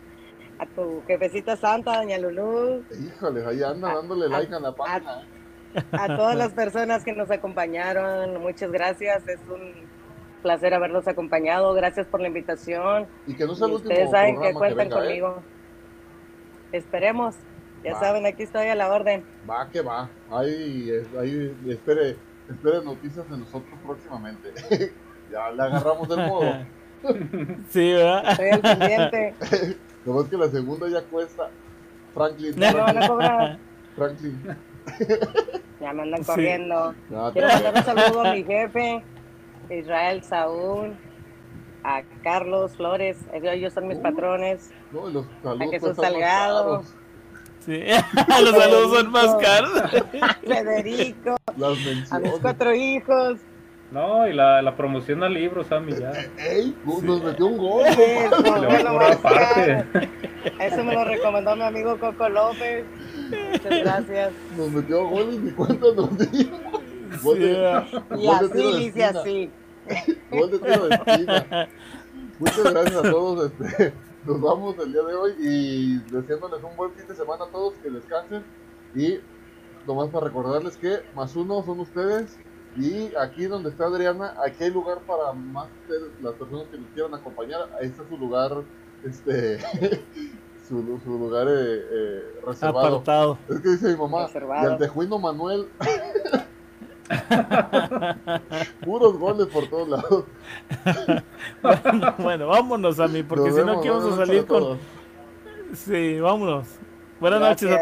a tu jefecita santa, doña Lulú, familia. Híjole, ahí anda dándole like a la página. a todas las personas que nos acompañaron, muchas gracias, es un placer haberlos acompañado, gracias por la invitación. Y que no sea el último ustedes saben que cuentan venga, ¿eh? conmigo. Esperemos, ya Va. saben, aquí estoy a la orden. Va que va. Ahí, ahí espere, espere noticias de nosotros próximamente. ya le agarramos el modo. Sí, ¿verdad? Estoy al pendiente. Lo ves que la segunda ya cuesta. Franklin. Ya me van a cobrar, Franklin. ya me andan Sí. corriendo. Ya, Quiero mandar un saludo a mi jefe, Israel Saúl, a Carlos Flores, ellos, son mis Uh. patrones, no, los saludos a Jesús más Salgado. Sí. Los saludos son más caros. Federico, Las a mis cuatro hijos. No, y la, la promoción al libro, Sammy, ya. ¡Ey! Nos metió un gol. Eso, Le fue va a lo aparte. Eso me lo recomendó mi amigo Coco López. Muchas gracias. Nos metió gol y ni cuenta nos dio. Gol Sí. Y así dice así. Gol de tiro de esquina. Muchas gracias a todos. Este, nos vamos el día de hoy y deseándoles un buen fin de semana a todos, que descansen. Y nomás para recordarles que más uno son ustedes. Y aquí donde está Adriana, aquí hay lugar para más ustedes, las personas que nos quieran acompañar. Ahí está su lugar, este, su, su lugar eh, eh, reservado. Apartado. Es que dice mi mamá, Reservado. y al tejuino Manuel. Puros goles por todos lados. Bueno, vámonos a mí, porque Nos si no aquí vamos a salir con. todos. Sí, vámonos. Buenas noches a Gracias.